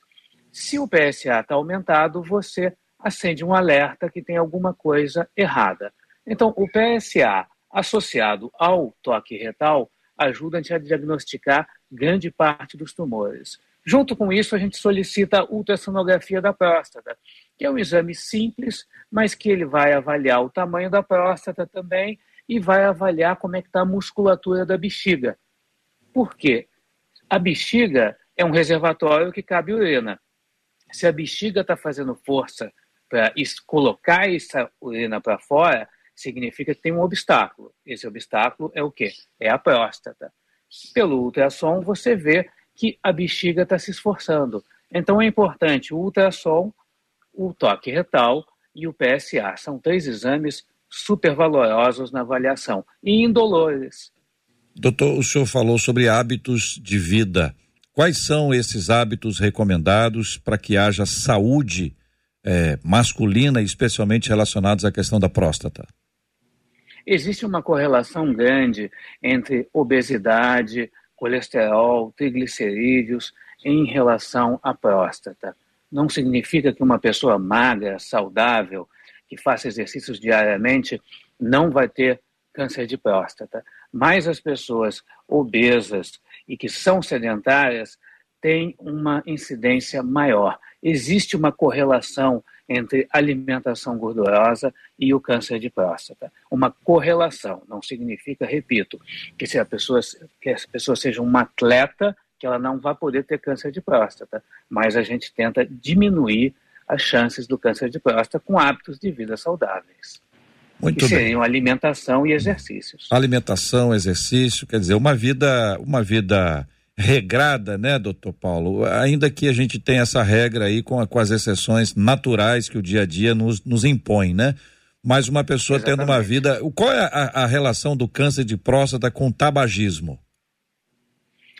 Se o PSA está aumentado, você acende um alerta que tem alguma coisa errada. Então, o PSA associado ao toque retal, ajuda a gente a diagnosticar grande parte dos tumores. Junto com isso, a gente solicita a ultrassonografia da próstata, que é um exame simples, mas que ele vai avaliar o tamanho da próstata também e vai avaliar como é que está a musculatura da bexiga. Por quê? A bexiga é um reservatório que cabe urina. Se a bexiga está fazendo força para colocar essa urina para fora, significa que tem um obstáculo. Esse obstáculo é o quê? É a próstata. Pelo ultrassom, você vê que a bexiga está se esforçando. Então é importante o ultrassom, o toque retal e o PSA. São três exames super valorosos na avaliação e indolores. Doutor, o senhor falou sobre hábitos de vida. Quais são esses hábitos recomendados para que haja saúde eh, masculina, especialmente relacionados à questão da próstata? Existe uma correlação grande entre obesidade, colesterol, triglicerídeos em relação à próstata. Não significa que uma pessoa magra, saudável, que faça exercícios diariamente, não vai ter câncer de próstata. Mas as pessoas obesas e que são sedentárias têm uma incidência maior. Existe uma correlação entre alimentação gordurosa e o câncer de próstata. Uma correlação, não significa, repito, que se a pessoa, que a pessoa seja uma atleta, que ela não vai poder ter câncer de próstata, mas a gente tenta diminuir as chances do câncer de próstata com hábitos de vida saudáveis. Muito que seriam bem. alimentação e exercícios. Alimentação, exercício, quer dizer, uma vida, uma vida regrada, né, doutor Paulo? Ainda que a gente tenha essa regra aí com, com as exceções naturais que o dia a dia nos, nos impõe, né? Mas uma pessoa Exatamente. tendo uma vida. Qual é a, a relação do câncer de próstata com o tabagismo?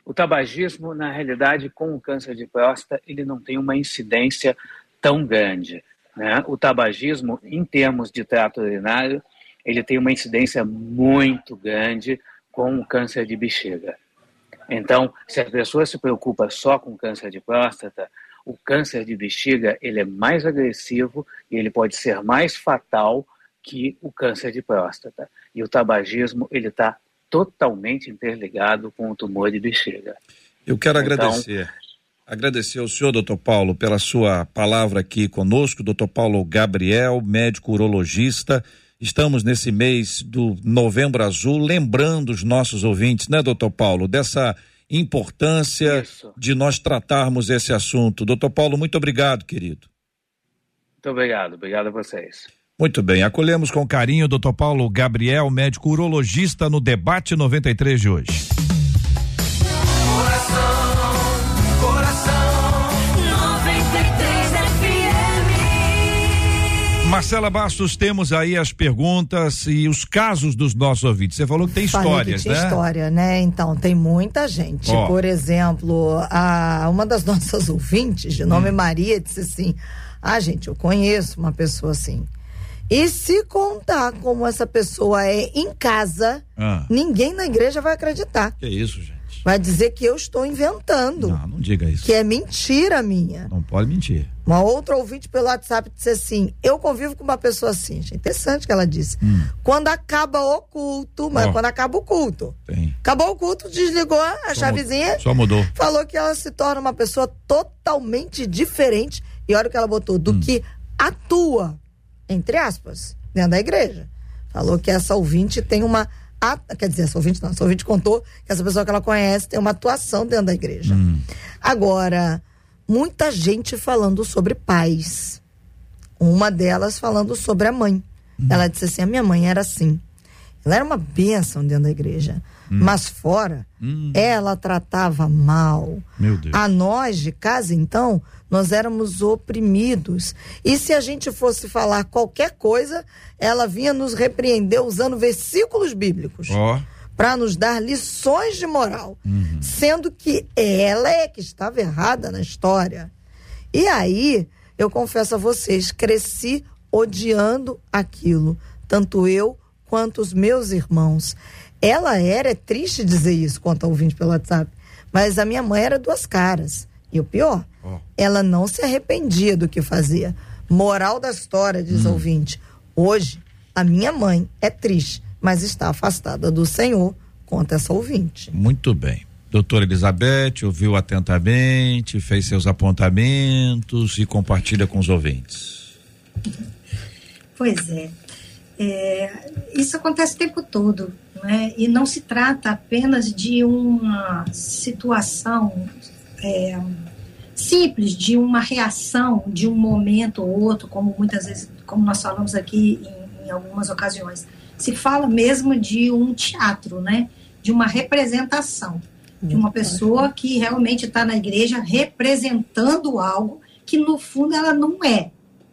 O tabagismo, na realidade, com o câncer de próstata, ele não tem uma incidência tão grande. Né? O tabagismo, em termos de trato urinário, ele tem uma incidência muito grande com o câncer de bexiga. Então, se a pessoa se preocupa só com câncer de próstata, o câncer de bexiga ele é mais agressivo e ele pode ser mais fatal que o câncer de próstata. E o tabagismo ele está totalmente interligado com o tumor de bexiga. Eu quero então, agradecer. Agradecer ao senhor, doutor Paulo, pela sua palavra aqui conosco, doutor Paulo Gabriel, médico urologista Estamos nesse mês do Novembro Azul, lembrando os nossos ouvintes, né, doutor Paulo, dessa importância Isso. de nós tratarmos esse assunto. Doutor Paulo, muito obrigado, querido. Muito obrigado, obrigado a vocês. Muito bem, acolhemos com carinho o doutor Paulo Gabriel, médico urologista, no debate 93 de hoje. Marcela Bastos, temos aí as perguntas e os casos dos nossos ouvintes. Você falou que tem Falei histórias, que né? história, né? Então, tem muita gente. Ó. Por exemplo, a, uma das nossas ouvintes, de nome Hum. Maria, disse assim: Ah, gente, eu conheço uma pessoa assim. E se contar como essa pessoa é em casa, Ah, ninguém na igreja vai acreditar. que isso, gente? Vai dizer que eu estou inventando. Não, não diga isso. Que é mentira minha. Não pode mentir. Uma outra ouvinte pelo WhatsApp disse assim: Eu convivo com uma pessoa assim. Achei interessante que ela disse. Quando acaba o culto, mas Hum. Ó. quando acaba o culto. Tem. Acabou o culto, desligou a Só chavezinha, mu- Só mudou. falou que ela se torna uma pessoa totalmente diferente. E olha o que ela botou: Hum. do que atua, entre aspas, dentro da igreja. Falou que essa ouvinte tem uma. A- Quer dizer, essa ouvinte não, essa ouvinte contou que essa pessoa que ela conhece tem uma atuação dentro da igreja. Agora, muita gente falando sobre pais. Uma delas falando sobre a mãe. Ela disse assim: a minha mãe era assim. Ela era uma bênção dentro da igreja. Mas fora, ela tratava mal. Meu Deus. A nós de casa, então, nós éramos oprimidos. E se a gente fosse falar qualquer coisa, ela vinha nos repreender usando versículos bíblicos Ó, para nos dar lições de moral, sendo que ela é que estava errada na história. E aí, eu confesso a vocês, cresci odiando aquilo, tanto eu quanto os meus irmãos. Ela era, é triste dizer isso quanto ao ouvinte pelo WhatsApp, mas a minha mãe era duas caras. E o pior, Ó. ela não se arrependia do que fazia. Moral da história, diz o ouvinte. Hoje, a minha mãe é triste, mas está afastada do Senhor, conta essa ouvinte. muito bem. Doutora Elizabeth ouviu atentamente, fez seus apontamentos e compartilha com os ouvintes. Pois é. É, Isso acontece o tempo todo, né? e não se trata apenas de uma situação é, simples, de uma reação de um momento ou outro, como muitas vezes, como nós falamos aqui em, em algumas ocasiões. Se fala mesmo de um teatro, né? de uma representação, de uma pessoa que realmente está na igreja representando algo que no fundo ela não é.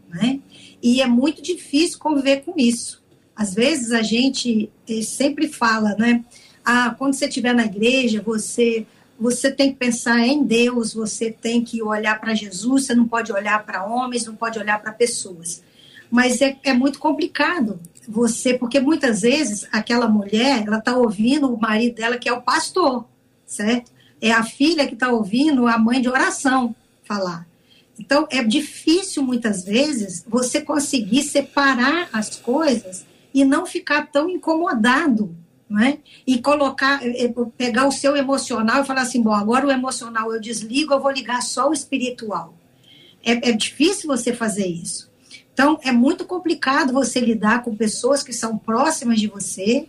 Né? E é muito difícil conviver com isso. Às vezes a gente eh, sempre fala, né? Ah, quando você estiver na igreja, você você tem que pensar em Deus, você tem que olhar para Jesus, você não pode olhar para homens, não pode olhar para pessoas. Mas é, é muito complicado você, porque muitas vezes aquela mulher, ela está ouvindo o marido dela, que é o pastor, certo? É a filha que está ouvindo a mãe de oração falar. Então, é difícil muitas vezes você conseguir separar as coisas e não ficar tão incomodado, né? E colocar, eh, pegar o seu emocional e falar assim: bom, agora o emocional eu desligo, eu vou ligar só o espiritual. É, é difícil você fazer isso. Então, é muito complicado você lidar com pessoas que são próximas de você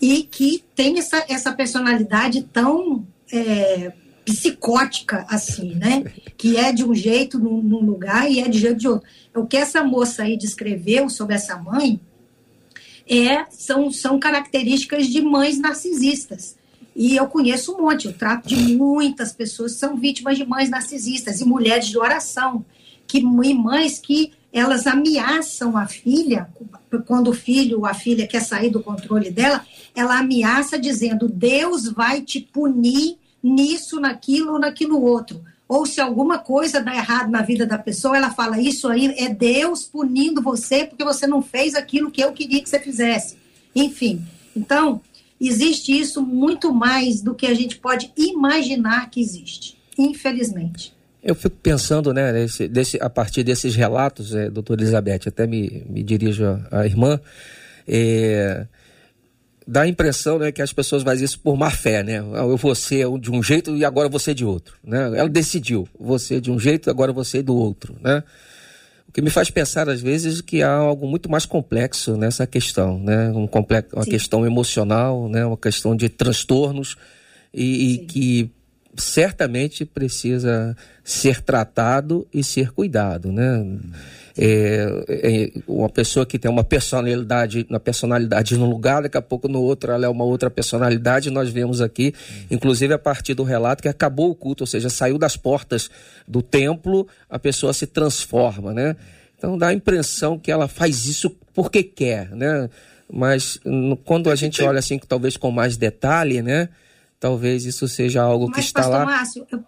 e que têm essa, essa personalidade tão é, psicótica assim, né? Que é de um jeito num, num, lugar e é de jeito de outro. O que essa moça aí descreveu sobre essa mãe é, são, são características de mães narcisistas. E eu conheço um monte, eu trato de muitas pessoas que são vítimas de mães narcisistas e mulheres de oração, que, e mães que elas ameaçam a filha, quando o filho ou a filha quer sair do controle dela, ela ameaça dizendo: Deus vai te punir nisso, naquilo ou naquilo outro. Ou se alguma coisa dá errado na vida da pessoa, ela fala: Isso aí é Deus punindo você porque você não fez aquilo que eu queria que você fizesse. Enfim, então, existe isso muito mais do que a gente pode imaginar que existe, infelizmente. Eu fico pensando, né, desse, desse, a partir desses relatos, é, doutora Elizabeth, até me, me dirijo à irmã, é, dá a impressão né, que as pessoas fazem isso por má fé, né? Eu vou ser de um jeito e agora você de outro, né? Ela decidiu, você de um jeito e agora você do outro, né? O que me faz pensar às vezes que há algo muito mais complexo nessa questão, né? Um complexo, uma Sim. questão emocional, né? Uma questão de transtornos e, e que certamente precisa ser tratado e ser cuidado, né? É, é, uma pessoa que tem uma personalidade, uma personalidade num lugar, daqui a pouco no outro ela é uma outra personalidade. Nós vemos aqui, inclusive a partir do relato, que acabou o culto, ou seja, saiu das portas do templo, a pessoa se transforma, né? Então dá a impressão que ela faz isso porque quer, né? Mas quando a gente olha assim, talvez com mais detalhe, né? Talvez isso seja algo Mas, que está Pastor lá. Márcio, eu,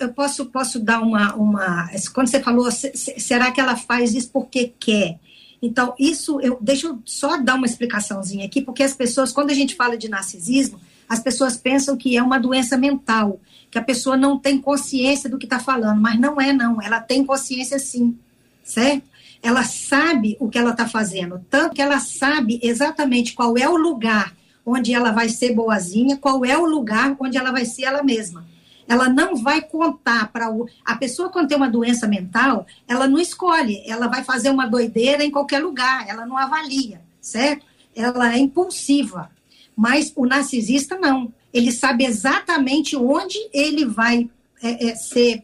eu posso, posso dar uma, uma. Quando você falou, será que ela faz isso porque quer? Então, isso, eu, deixa eu só dar uma explicaçãozinha aqui, porque as pessoas, quando a gente fala de narcisismo, as pessoas pensam que é uma doença mental, que a pessoa não tem consciência do que está falando, mas não é, não. Ela tem consciência sim, certo? Ela sabe o que ela está fazendo, tanto que ela sabe exatamente qual é o lugar onde ela vai ser boazinha, qual é o lugar onde ela vai ser ela mesma ela não vai contar para o. A pessoa, quando tem uma doença mental, ela não escolhe, ela vai fazer uma doideira em qualquer lugar, ela não avalia, certo? Ela é impulsiva. Mas o narcisista não. Ele sabe exatamente onde ele vai é, é, ser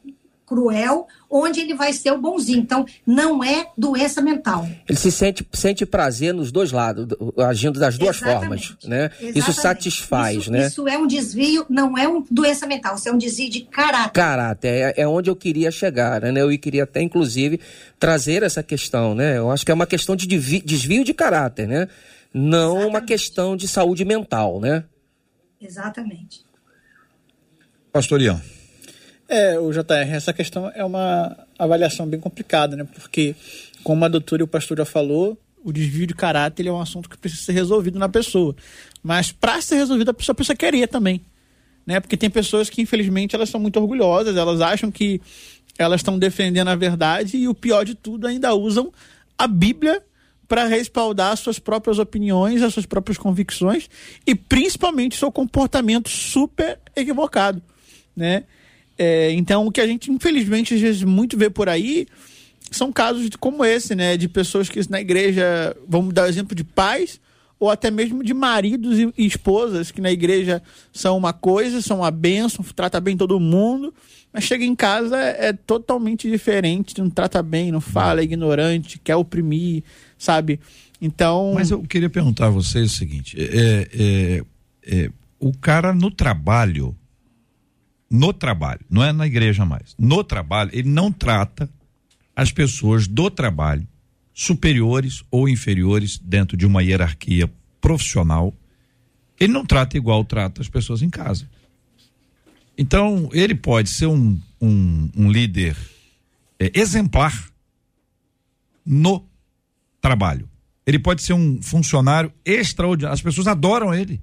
cruel, onde ele vai ser o bonzinho. Então, não é doença mental. Ele se sente, sente prazer nos dois lados, agindo das duas Exatamente. formas, né? Exatamente. Isso satisfaz, isso, né? Isso é um desvio, não é uma doença mental, isso é um desvio de caráter. Caráter, é, é onde eu queria chegar, né? Eu queria até, inclusive, trazer essa questão, né? Eu acho que é uma questão de desvio de caráter, né? Não Exatamente. uma questão de saúde mental, né? Exatamente. Pastorião. É, o JR, essa questão é uma avaliação bem complicada, né? Porque, como a doutora e o pastor já falou, o desvio de caráter é um assunto que precisa ser resolvido na pessoa. Mas para ser resolvido, a pessoa precisa querer também. Né? Porque tem pessoas que, infelizmente, elas são muito orgulhosas, elas acham que elas estão defendendo a verdade e o pior de tudo, ainda usam a Bíblia para respaldar suas próprias opiniões, as suas próprias convicções e principalmente seu comportamento super equivocado, né? É, então, o que a gente, infelizmente, às vezes muito vê por aí são casos como esse, né? De pessoas que na igreja, vamos dar o exemplo de pais, ou até mesmo de maridos e, e esposas, que na igreja são uma coisa, são uma bênção, trata bem todo mundo, mas chega em casa é, totalmente diferente, não trata bem, não fala, é ignorante, quer oprimir, sabe? Então. Mas eu queria perguntar a vocês o seguinte: é, é, é o cara no trabalho no trabalho, não é na igreja mais, no trabalho, ele não trata as pessoas do trabalho superiores ou inferiores dentro de uma hierarquia profissional. Ele não trata igual trata as pessoas em casa. Então, ele pode ser um, um, um líder é, exemplar no trabalho. Ele pode ser um funcionário extraordinário. As pessoas adoram ele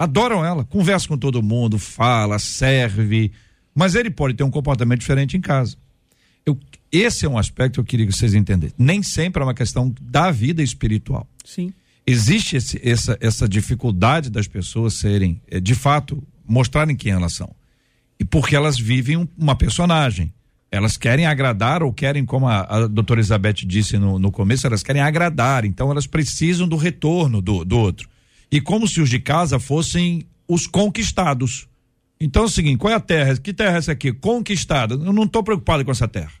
adoram ela, conversa com todo mundo, fala, serve, mas ele pode ter um comportamento diferente em casa. Eu, esse é um aspecto que eu queria que vocês entendessem. Nem sempre é uma questão da vida espiritual. Sim. Existe esse, essa, essa dificuldade das pessoas serem, eh, de fato, mostrarem quem elas são. E porque elas vivem uma personagem. Elas querem agradar ou querem, como a, a doutora Elizabeth disse no, no começo, elas querem agradar. Então elas precisam do retorno do, do outro e como se os de casa fossem os conquistados. Então é o seguinte, qual é a terra? Que terra é essa aqui? Conquistada. Eu não estou preocupado com essa terra.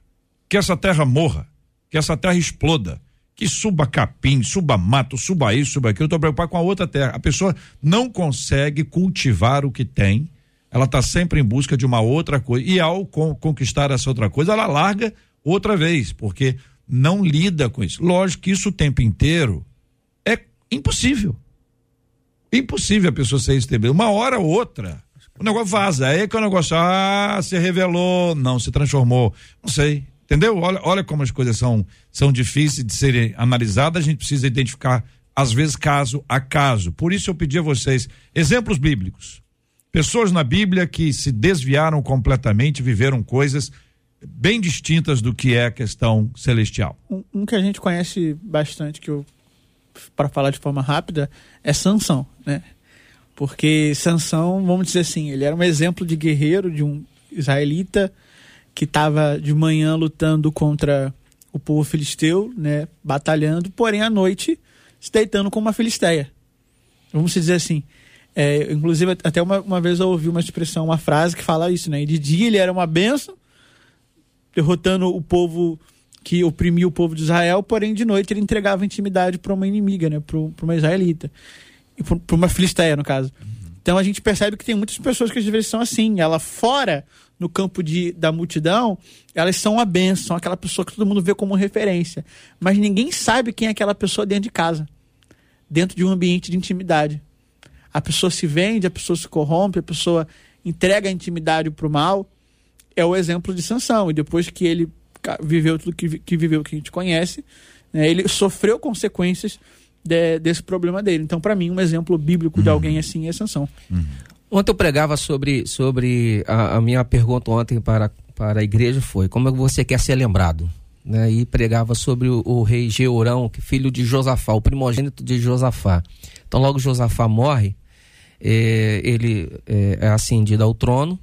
Que essa terra morra, que essa terra exploda, que suba capim, suba mato, suba isso, suba aquilo. Eu estou preocupado com a outra terra. A pessoa não consegue cultivar o que tem. Ela está sempre em busca de uma outra coisa. E ao conquistar essa outra coisa, ela larga outra vez, porque não lida com isso. Lógico que isso o tempo inteiro é impossível. Impossível a pessoa ser estebel. Uma hora ou outra, o negócio vaza. Aí é que o negócio, ah, se revelou, não, se transformou. Não sei. Entendeu? Olha, olha como as coisas são, são difíceis de serem analisadas, a gente precisa identificar, às vezes, caso a caso. Por isso eu pedi a vocês exemplos bíblicos. Pessoas na Bíblia que se desviaram completamente, viveram coisas bem distintas do que é a questão celestial. Um, um que a gente conhece bastante, que eu para falar de forma rápida, é Sansão, né? Porque Sansão, vamos dizer assim, ele era um exemplo de guerreiro, de um israelita que estava de manhã lutando contra o povo filisteu, né, batalhando, porém à noite se deitando com uma filisteia. Vamos dizer assim. É, inclusive, até uma, uma vez eu ouvi uma expressão, uma frase que fala isso, né? De dia ele era uma benção, derrotando o povo que oprimia o povo de Israel, porém de noite ele entregava intimidade para uma inimiga, né? Para uma israelita. Para uma filisteia, no caso. Então a gente percebe que tem muitas pessoas que às vezes são assim. Ela fora, no campo de, da multidão, elas são uma benção, aquela pessoa que todo mundo vê como referência. Mas ninguém sabe quem é aquela pessoa dentro de casa, dentro de um ambiente de intimidade. A pessoa se vende, a pessoa se corrompe, a pessoa entrega a intimidade para o mal. É o exemplo de Sansão. E depois que ele viveu tudo que, que viveu, que a gente conhece, né, ele sofreu consequências de, desse problema dele. Então, para mim, um exemplo bíblico uhum. de alguém assim é Sansão. Uhum. Ontem eu pregava sobre, sobre a, a, minha pergunta ontem para, para a igreja foi como é que você quer ser lembrado? Né? E pregava sobre o, o rei Georão, filho de Josafá, o primogênito de Josafá. Então, logo Josafá morre, é, ele é, é ascendido ao trono,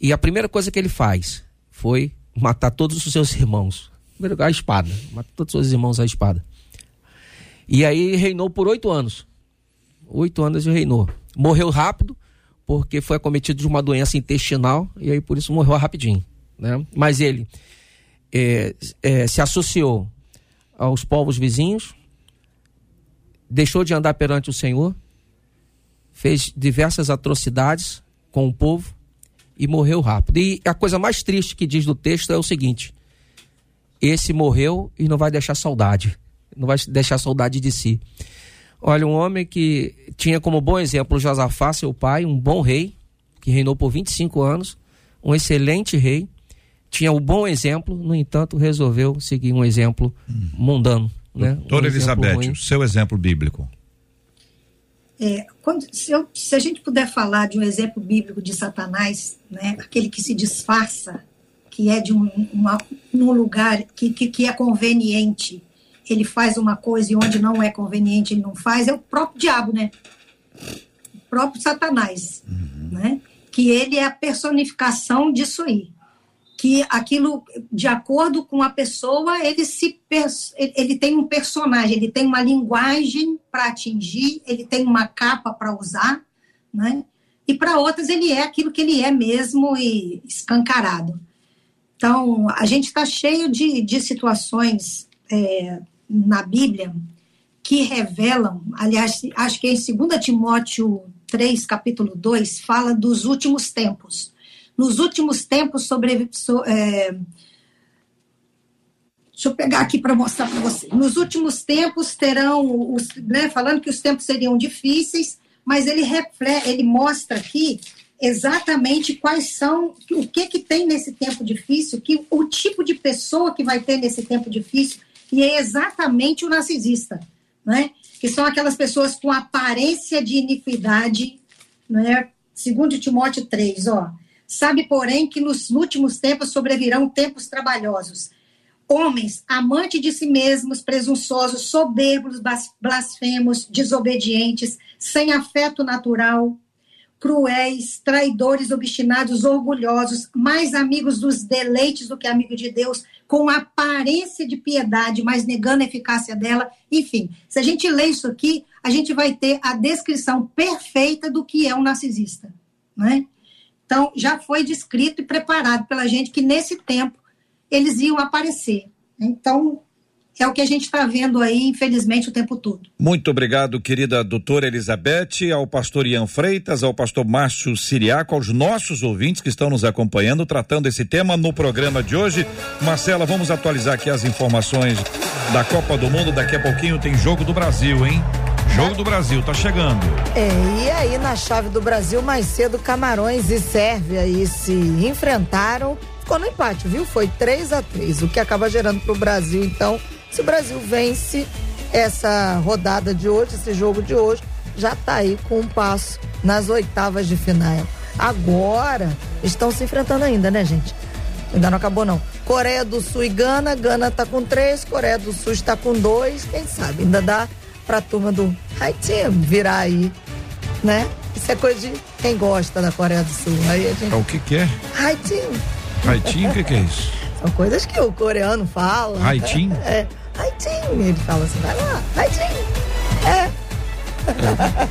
e a primeira coisa que ele faz foi matar todos os seus irmãos. A espada, matar todos os seus irmãos à espada. E aí reinou por oito anos. Oito anos ele reinou. Morreu rápido, porque foi acometido de uma doença intestinal, e aí por isso morreu rapidinho. Né? Mas ele é, é, se associou aos povos vizinhos, deixou de andar perante o Senhor, fez diversas atrocidades com o povo e morreu rápido. E a coisa mais triste que diz do texto é o seguinte: esse morreu e não vai deixar saudade, não vai deixar saudade de si. Olha, um homem que tinha como bom exemplo Josafá, seu pai, um bom rei, que reinou por 25 anos, um excelente rei, tinha o um bom exemplo, no entanto, resolveu seguir um exemplo hum. mundano. Né? Doutora um Elizabeth, seu exemplo bíblico. É, quando, se, eu, se, a gente puder falar de um exemplo bíblico de Satanás, né, aquele que se disfarça, que é de um, uma, um lugar que, que, que, é conveniente, ele faz uma coisa e onde não é conveniente ele não faz, é o próprio diabo, né? O próprio Satanás, uhum. né? Que ele é a personificação disso aí que aquilo, de acordo com a pessoa, ele se ele tem um personagem, ele tem uma linguagem para atingir, ele tem uma capa para usar, né? E para outras ele é aquilo que ele é mesmo e escancarado. Então, a gente está cheio de, de situações é, na Bíblia que revelam, aliás, acho que em 2 Timóteo 3, capítulo 2, fala dos últimos tempos nos últimos tempos sobre. So, é, deixa eu pegar aqui para mostrar para você. Nos últimos tempos terão, os, né, falando que os tempos seriam difíceis, mas ele reflete, ele mostra aqui exatamente quais são, o que que tem nesse tempo difícil, que o tipo de pessoa que vai ter nesse tempo difícil, e é exatamente o narcisista, né? Que são aquelas pessoas com aparência de iniquidade, né? Segundo Timóteo 3, ó. Sabe, porém, que nos últimos tempos sobrevirão tempos trabalhosos. Homens, amantes de si mesmos, presunçosos, soberbos, blasfemos, desobedientes, sem afeto natural, cruéis, traidores, obstinados, orgulhosos, mais amigos dos deleites do que amigos de Deus, com aparência de piedade, mas negando a eficácia dela. Enfim, se a gente lê isso aqui, a gente vai ter a descrição perfeita do que é um narcisista, né? Então, já foi descrito e preparado pela gente que nesse tempo eles iam aparecer. Então, é o que a gente está vendo aí, infelizmente, o tempo todo. Muito obrigado, querida doutora Elizabeth, ao pastor Ian Freitas, ao pastor Márcio Siriaco, aos nossos ouvintes que estão nos acompanhando, tratando esse tema no programa de hoje. Marcela, vamos atualizar aqui as informações da Copa do Mundo. Daqui a pouquinho tem jogo do Brasil, hein? Jogo do Brasil, tá chegando. É, e aí na chave do Brasil, mais cedo, Camarões e Sérvia aí se enfrentaram. Ficou no empate, viu? Foi 3 a 3 o que acaba gerando pro Brasil. Então, se o Brasil vence essa rodada de hoje, esse jogo de hoje, já tá aí com um passo nas oitavas de final. Agora, estão se enfrentando ainda, né, gente? Ainda não acabou, não. Coreia do Sul e Gana. Gana tá com três, Coreia do Sul está com dois. Quem sabe? Ainda dá pra turma do Haiti virar aí, né? Isso é coisa de quem gosta da Coreia do Sul. Aí a gente... É o que que é? Haiti. Haiti, o que que é isso? São coisas que o coreano fala. Haiti? É, Haiti. Ele fala assim, vai lá, Haiti. É.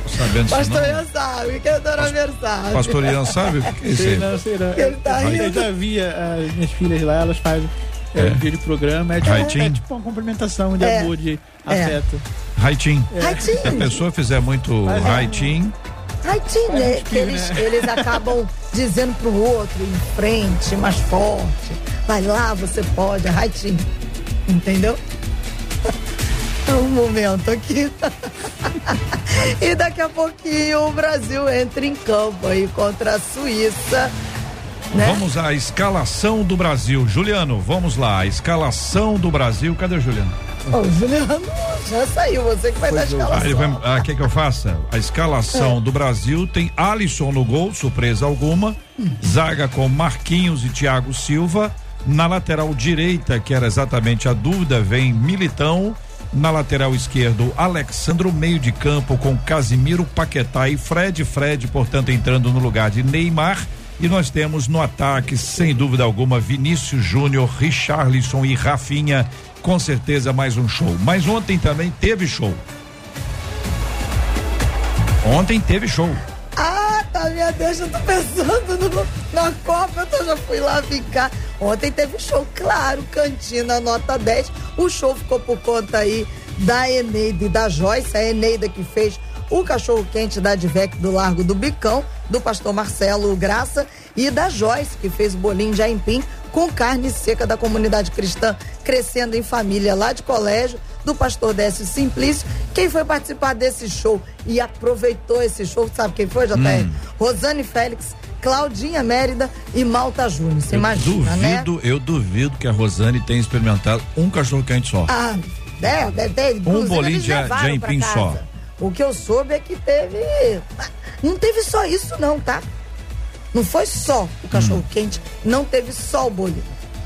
Sabendo Pastor Ian sabe, que é Dona Versátil. Pastor Ian sabe o que é isso Sei aí? não, sei não. Ele tá rindo. Eu já via as minhas filhas lá, elas fazem é, É. um de programa. É tipo, é tipo uma cumprimentação de É. amor, de É. afeto. Raitim. Se a pessoa fizer muito Mas é- raitim, Raitinho, Faz é um que eles, né? eles acabam dizendo pro outro, em frente, mais forte. Vai lá, você pode, é Raitinho. Entendeu? É um momento aqui. e daqui a pouquinho o Brasil entra em campo aí contra a Suíça. Né? vamos à escalação do Brasil. Juliano, vamos lá. A escalação do Brasil. Cadê o Juliano? Ô, o Juliano já saiu, você que vai dar a escalação. ah, quer que eu faça? A escalação do Brasil tem Alisson no gol, surpresa alguma. Zaga com Marquinhos e Thiago Silva. Na lateral direita, que era exatamente a dúvida, vem Militão. Na lateral esquerdo, Alexandro, meio de campo com Casimiro, Paquetá e Fred. Fred, portanto, entrando no lugar de Neymar. E nós temos no ataque, sem dúvida alguma, Vinícius Júnior, Richarlison e Rafinha. Com certeza mais um show. Mas ontem também teve show. Ontem teve show. Ah, tá, minha Deus, eu tô pensando no- na Copa, eu já fui lá ficar. Ontem teve show, claro, Cantina, nota 10. O show ficou por conta aí da Eneida e da Joyce, a Eneida que fez o cachorro quente da Advec do Largo do Bicão, do pastor Marcelo Graça, e da Joyce, que fez o bolinho de aipim com carne seca da comunidade cristã, crescendo em família lá de colégio, do pastor Décio Simplício. Quem foi participar desse show e aproveitou esse show, sabe quem foi, JR? Rosane Félix, Claudinha Mérida e Malta Júnior. Você Eu imagina, né? duvido, eu duvido que a Rosane tenha experimentado um cachorro quente só. Ah, é, deve ter. inclusive, bolinho de de aipim só. O que eu soube é que teve. Não teve só isso, não, tá? Não foi só o cachorro Hum. quente, não teve só o bolinho.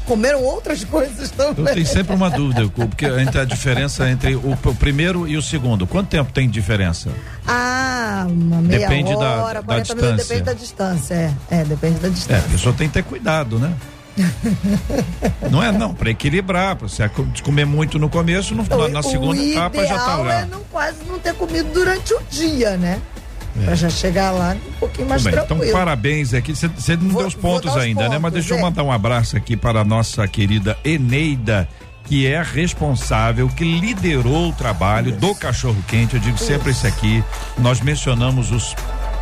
Comeram outras coisas também. Eu tenho sempre uma dúvida, porque entre a diferença entre o, o primeiro e o segundo. Quanto tempo tem diferença? Ah, uma meia Depende da- hora, da 40 minutos, distância. depende da distância. É, é depende da É, a distância. pessoa tem que ter cuidado, né? não é não, para equilibrar, pra você co- comer muito no começo, no, na, na segunda etapa já tá lá. é não, quase não ter comido durante o dia, né? Pra já chegar lá um pouquinho mais bem, então tranquilo. parabéns aqui. Você não Vou- deu os pontos ainda, né? Mas pontos, deixa eu é. mandar um abraço aqui para a nossa querida Eneida, que é responsável, que liderou o trabalho do cachorro quente. Eu digo sempre isso aqui. Nós mencionamos os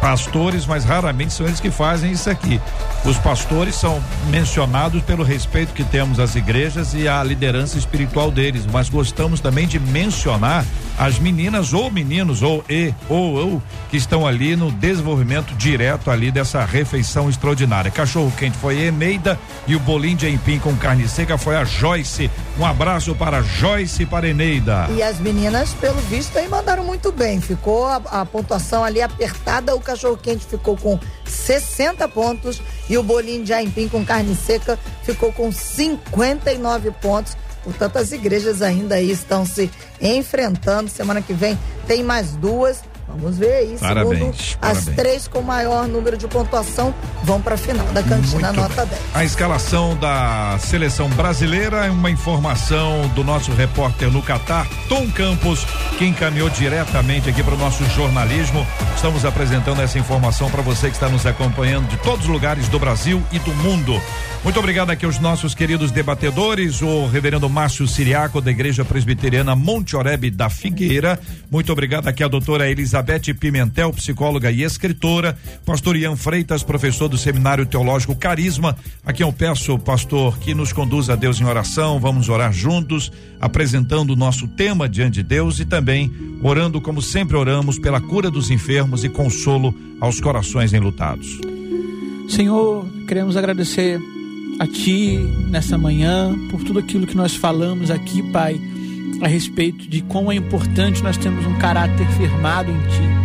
pastores, mas raramente são eles que fazem isso aqui. Os pastores são mencionados pelo respeito que temos às igrejas e à liderança espiritual deles, mas gostamos também de mencionar as meninas ou meninos ou e ou ou que estão ali no desenvolvimento direto ali dessa refeição extraordinária. Cachorro quente foi Eneida e o bolinho de aipim com carne seca foi a Joyce. Um abraço para a Joyce e para Eneida. E as meninas, pelo visto, aí mandaram muito bem. Ficou a, a pontuação ali apertada. O cachorro quente ficou com 60 pontos e o bolinho de aipim com carne seca ficou com 59 pontos. Portanto, as igrejas ainda aí estão se enfrentando. Semana que vem tem mais duas. Vamos ver aí. Parabéns, Segundo, parabéns. as três com maior número de pontuação vão para a final da cantina Muito nota bem. 10. A escalação da seleção brasileira é uma informação do nosso repórter no Catar, Tom Campos, que encaminhou diretamente aqui para o nosso jornalismo. Estamos apresentando essa informação para você que está nos acompanhando de todos os lugares do Brasil e do mundo. Muito obrigado aqui aos nossos queridos debatedores, o reverendo Márcio Siriaco, da Igreja Presbiteriana Monte Oreb da Figueira. Muito obrigado aqui a doutora Elizabeth Pimentel, psicóloga e escritora. Pastor Ian Freitas, professor do Seminário Teológico Carisma. Aqui eu peço, pastor, que nos conduza a Deus em oração. Vamos orar juntos, apresentando o nosso tema diante de Deus e também orando como sempre oramos pela cura dos enfermos e consolo aos corações enlutados. Senhor, queremos agradecer a Ti nessa manhã por tudo aquilo que nós falamos aqui, Pai, a respeito de quão é importante nós termos um caráter firmado em Ti.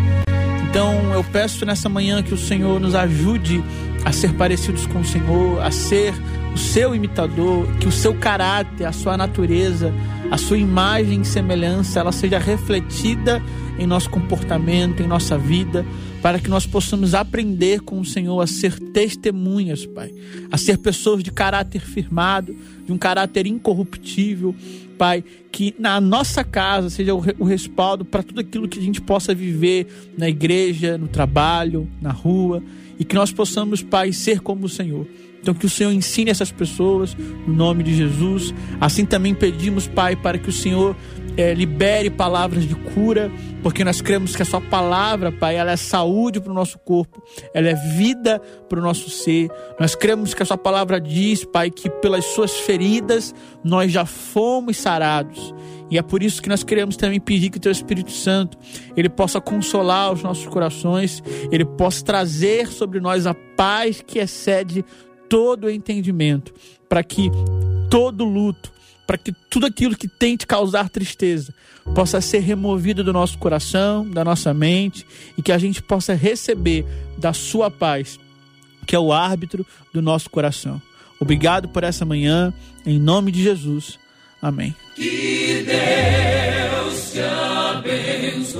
Então, eu peço nessa manhã que o Senhor nos ajude a ser parecidos com o Senhor, a ser o seu imitador, que o seu caráter, a sua natureza, a sua imagem e semelhança, ela seja refletida em nosso comportamento, em nossa vida, para que nós possamos aprender com o Senhor a ser testemunhas, Pai, a ser pessoas de caráter firmado, de um caráter incorruptível, Pai, que na nossa casa seja o, respaldo para tudo aquilo que a gente possa viver na igreja, no trabalho, na rua, e que nós possamos, Pai, ser como o Senhor. Então, que o Senhor ensine essas pessoas, no nome de Jesus. Assim também pedimos, Pai, para que o Senhor é, libere palavras de cura, porque nós cremos que a Sua palavra, Pai, ela é saúde para o nosso corpo, ela é vida para o nosso ser. Nós cremos que a Sua palavra diz, Pai, que pelas Suas feridas nós já fomos sarados. E é por isso que nós queremos também pedir que o Teu Espírito Santo ele possa consolar os nossos corações, ele possa trazer sobre nós a paz que excede todo entendimento, para que todo luto, para que tudo aquilo que tem te causar tristeza possa ser removido do nosso coração, da nossa mente e que a gente possa receber da Sua paz, que é o árbitro do nosso coração. Obrigado por essa manhã, em nome de Jesus. Amém. Que Deus te abençoe.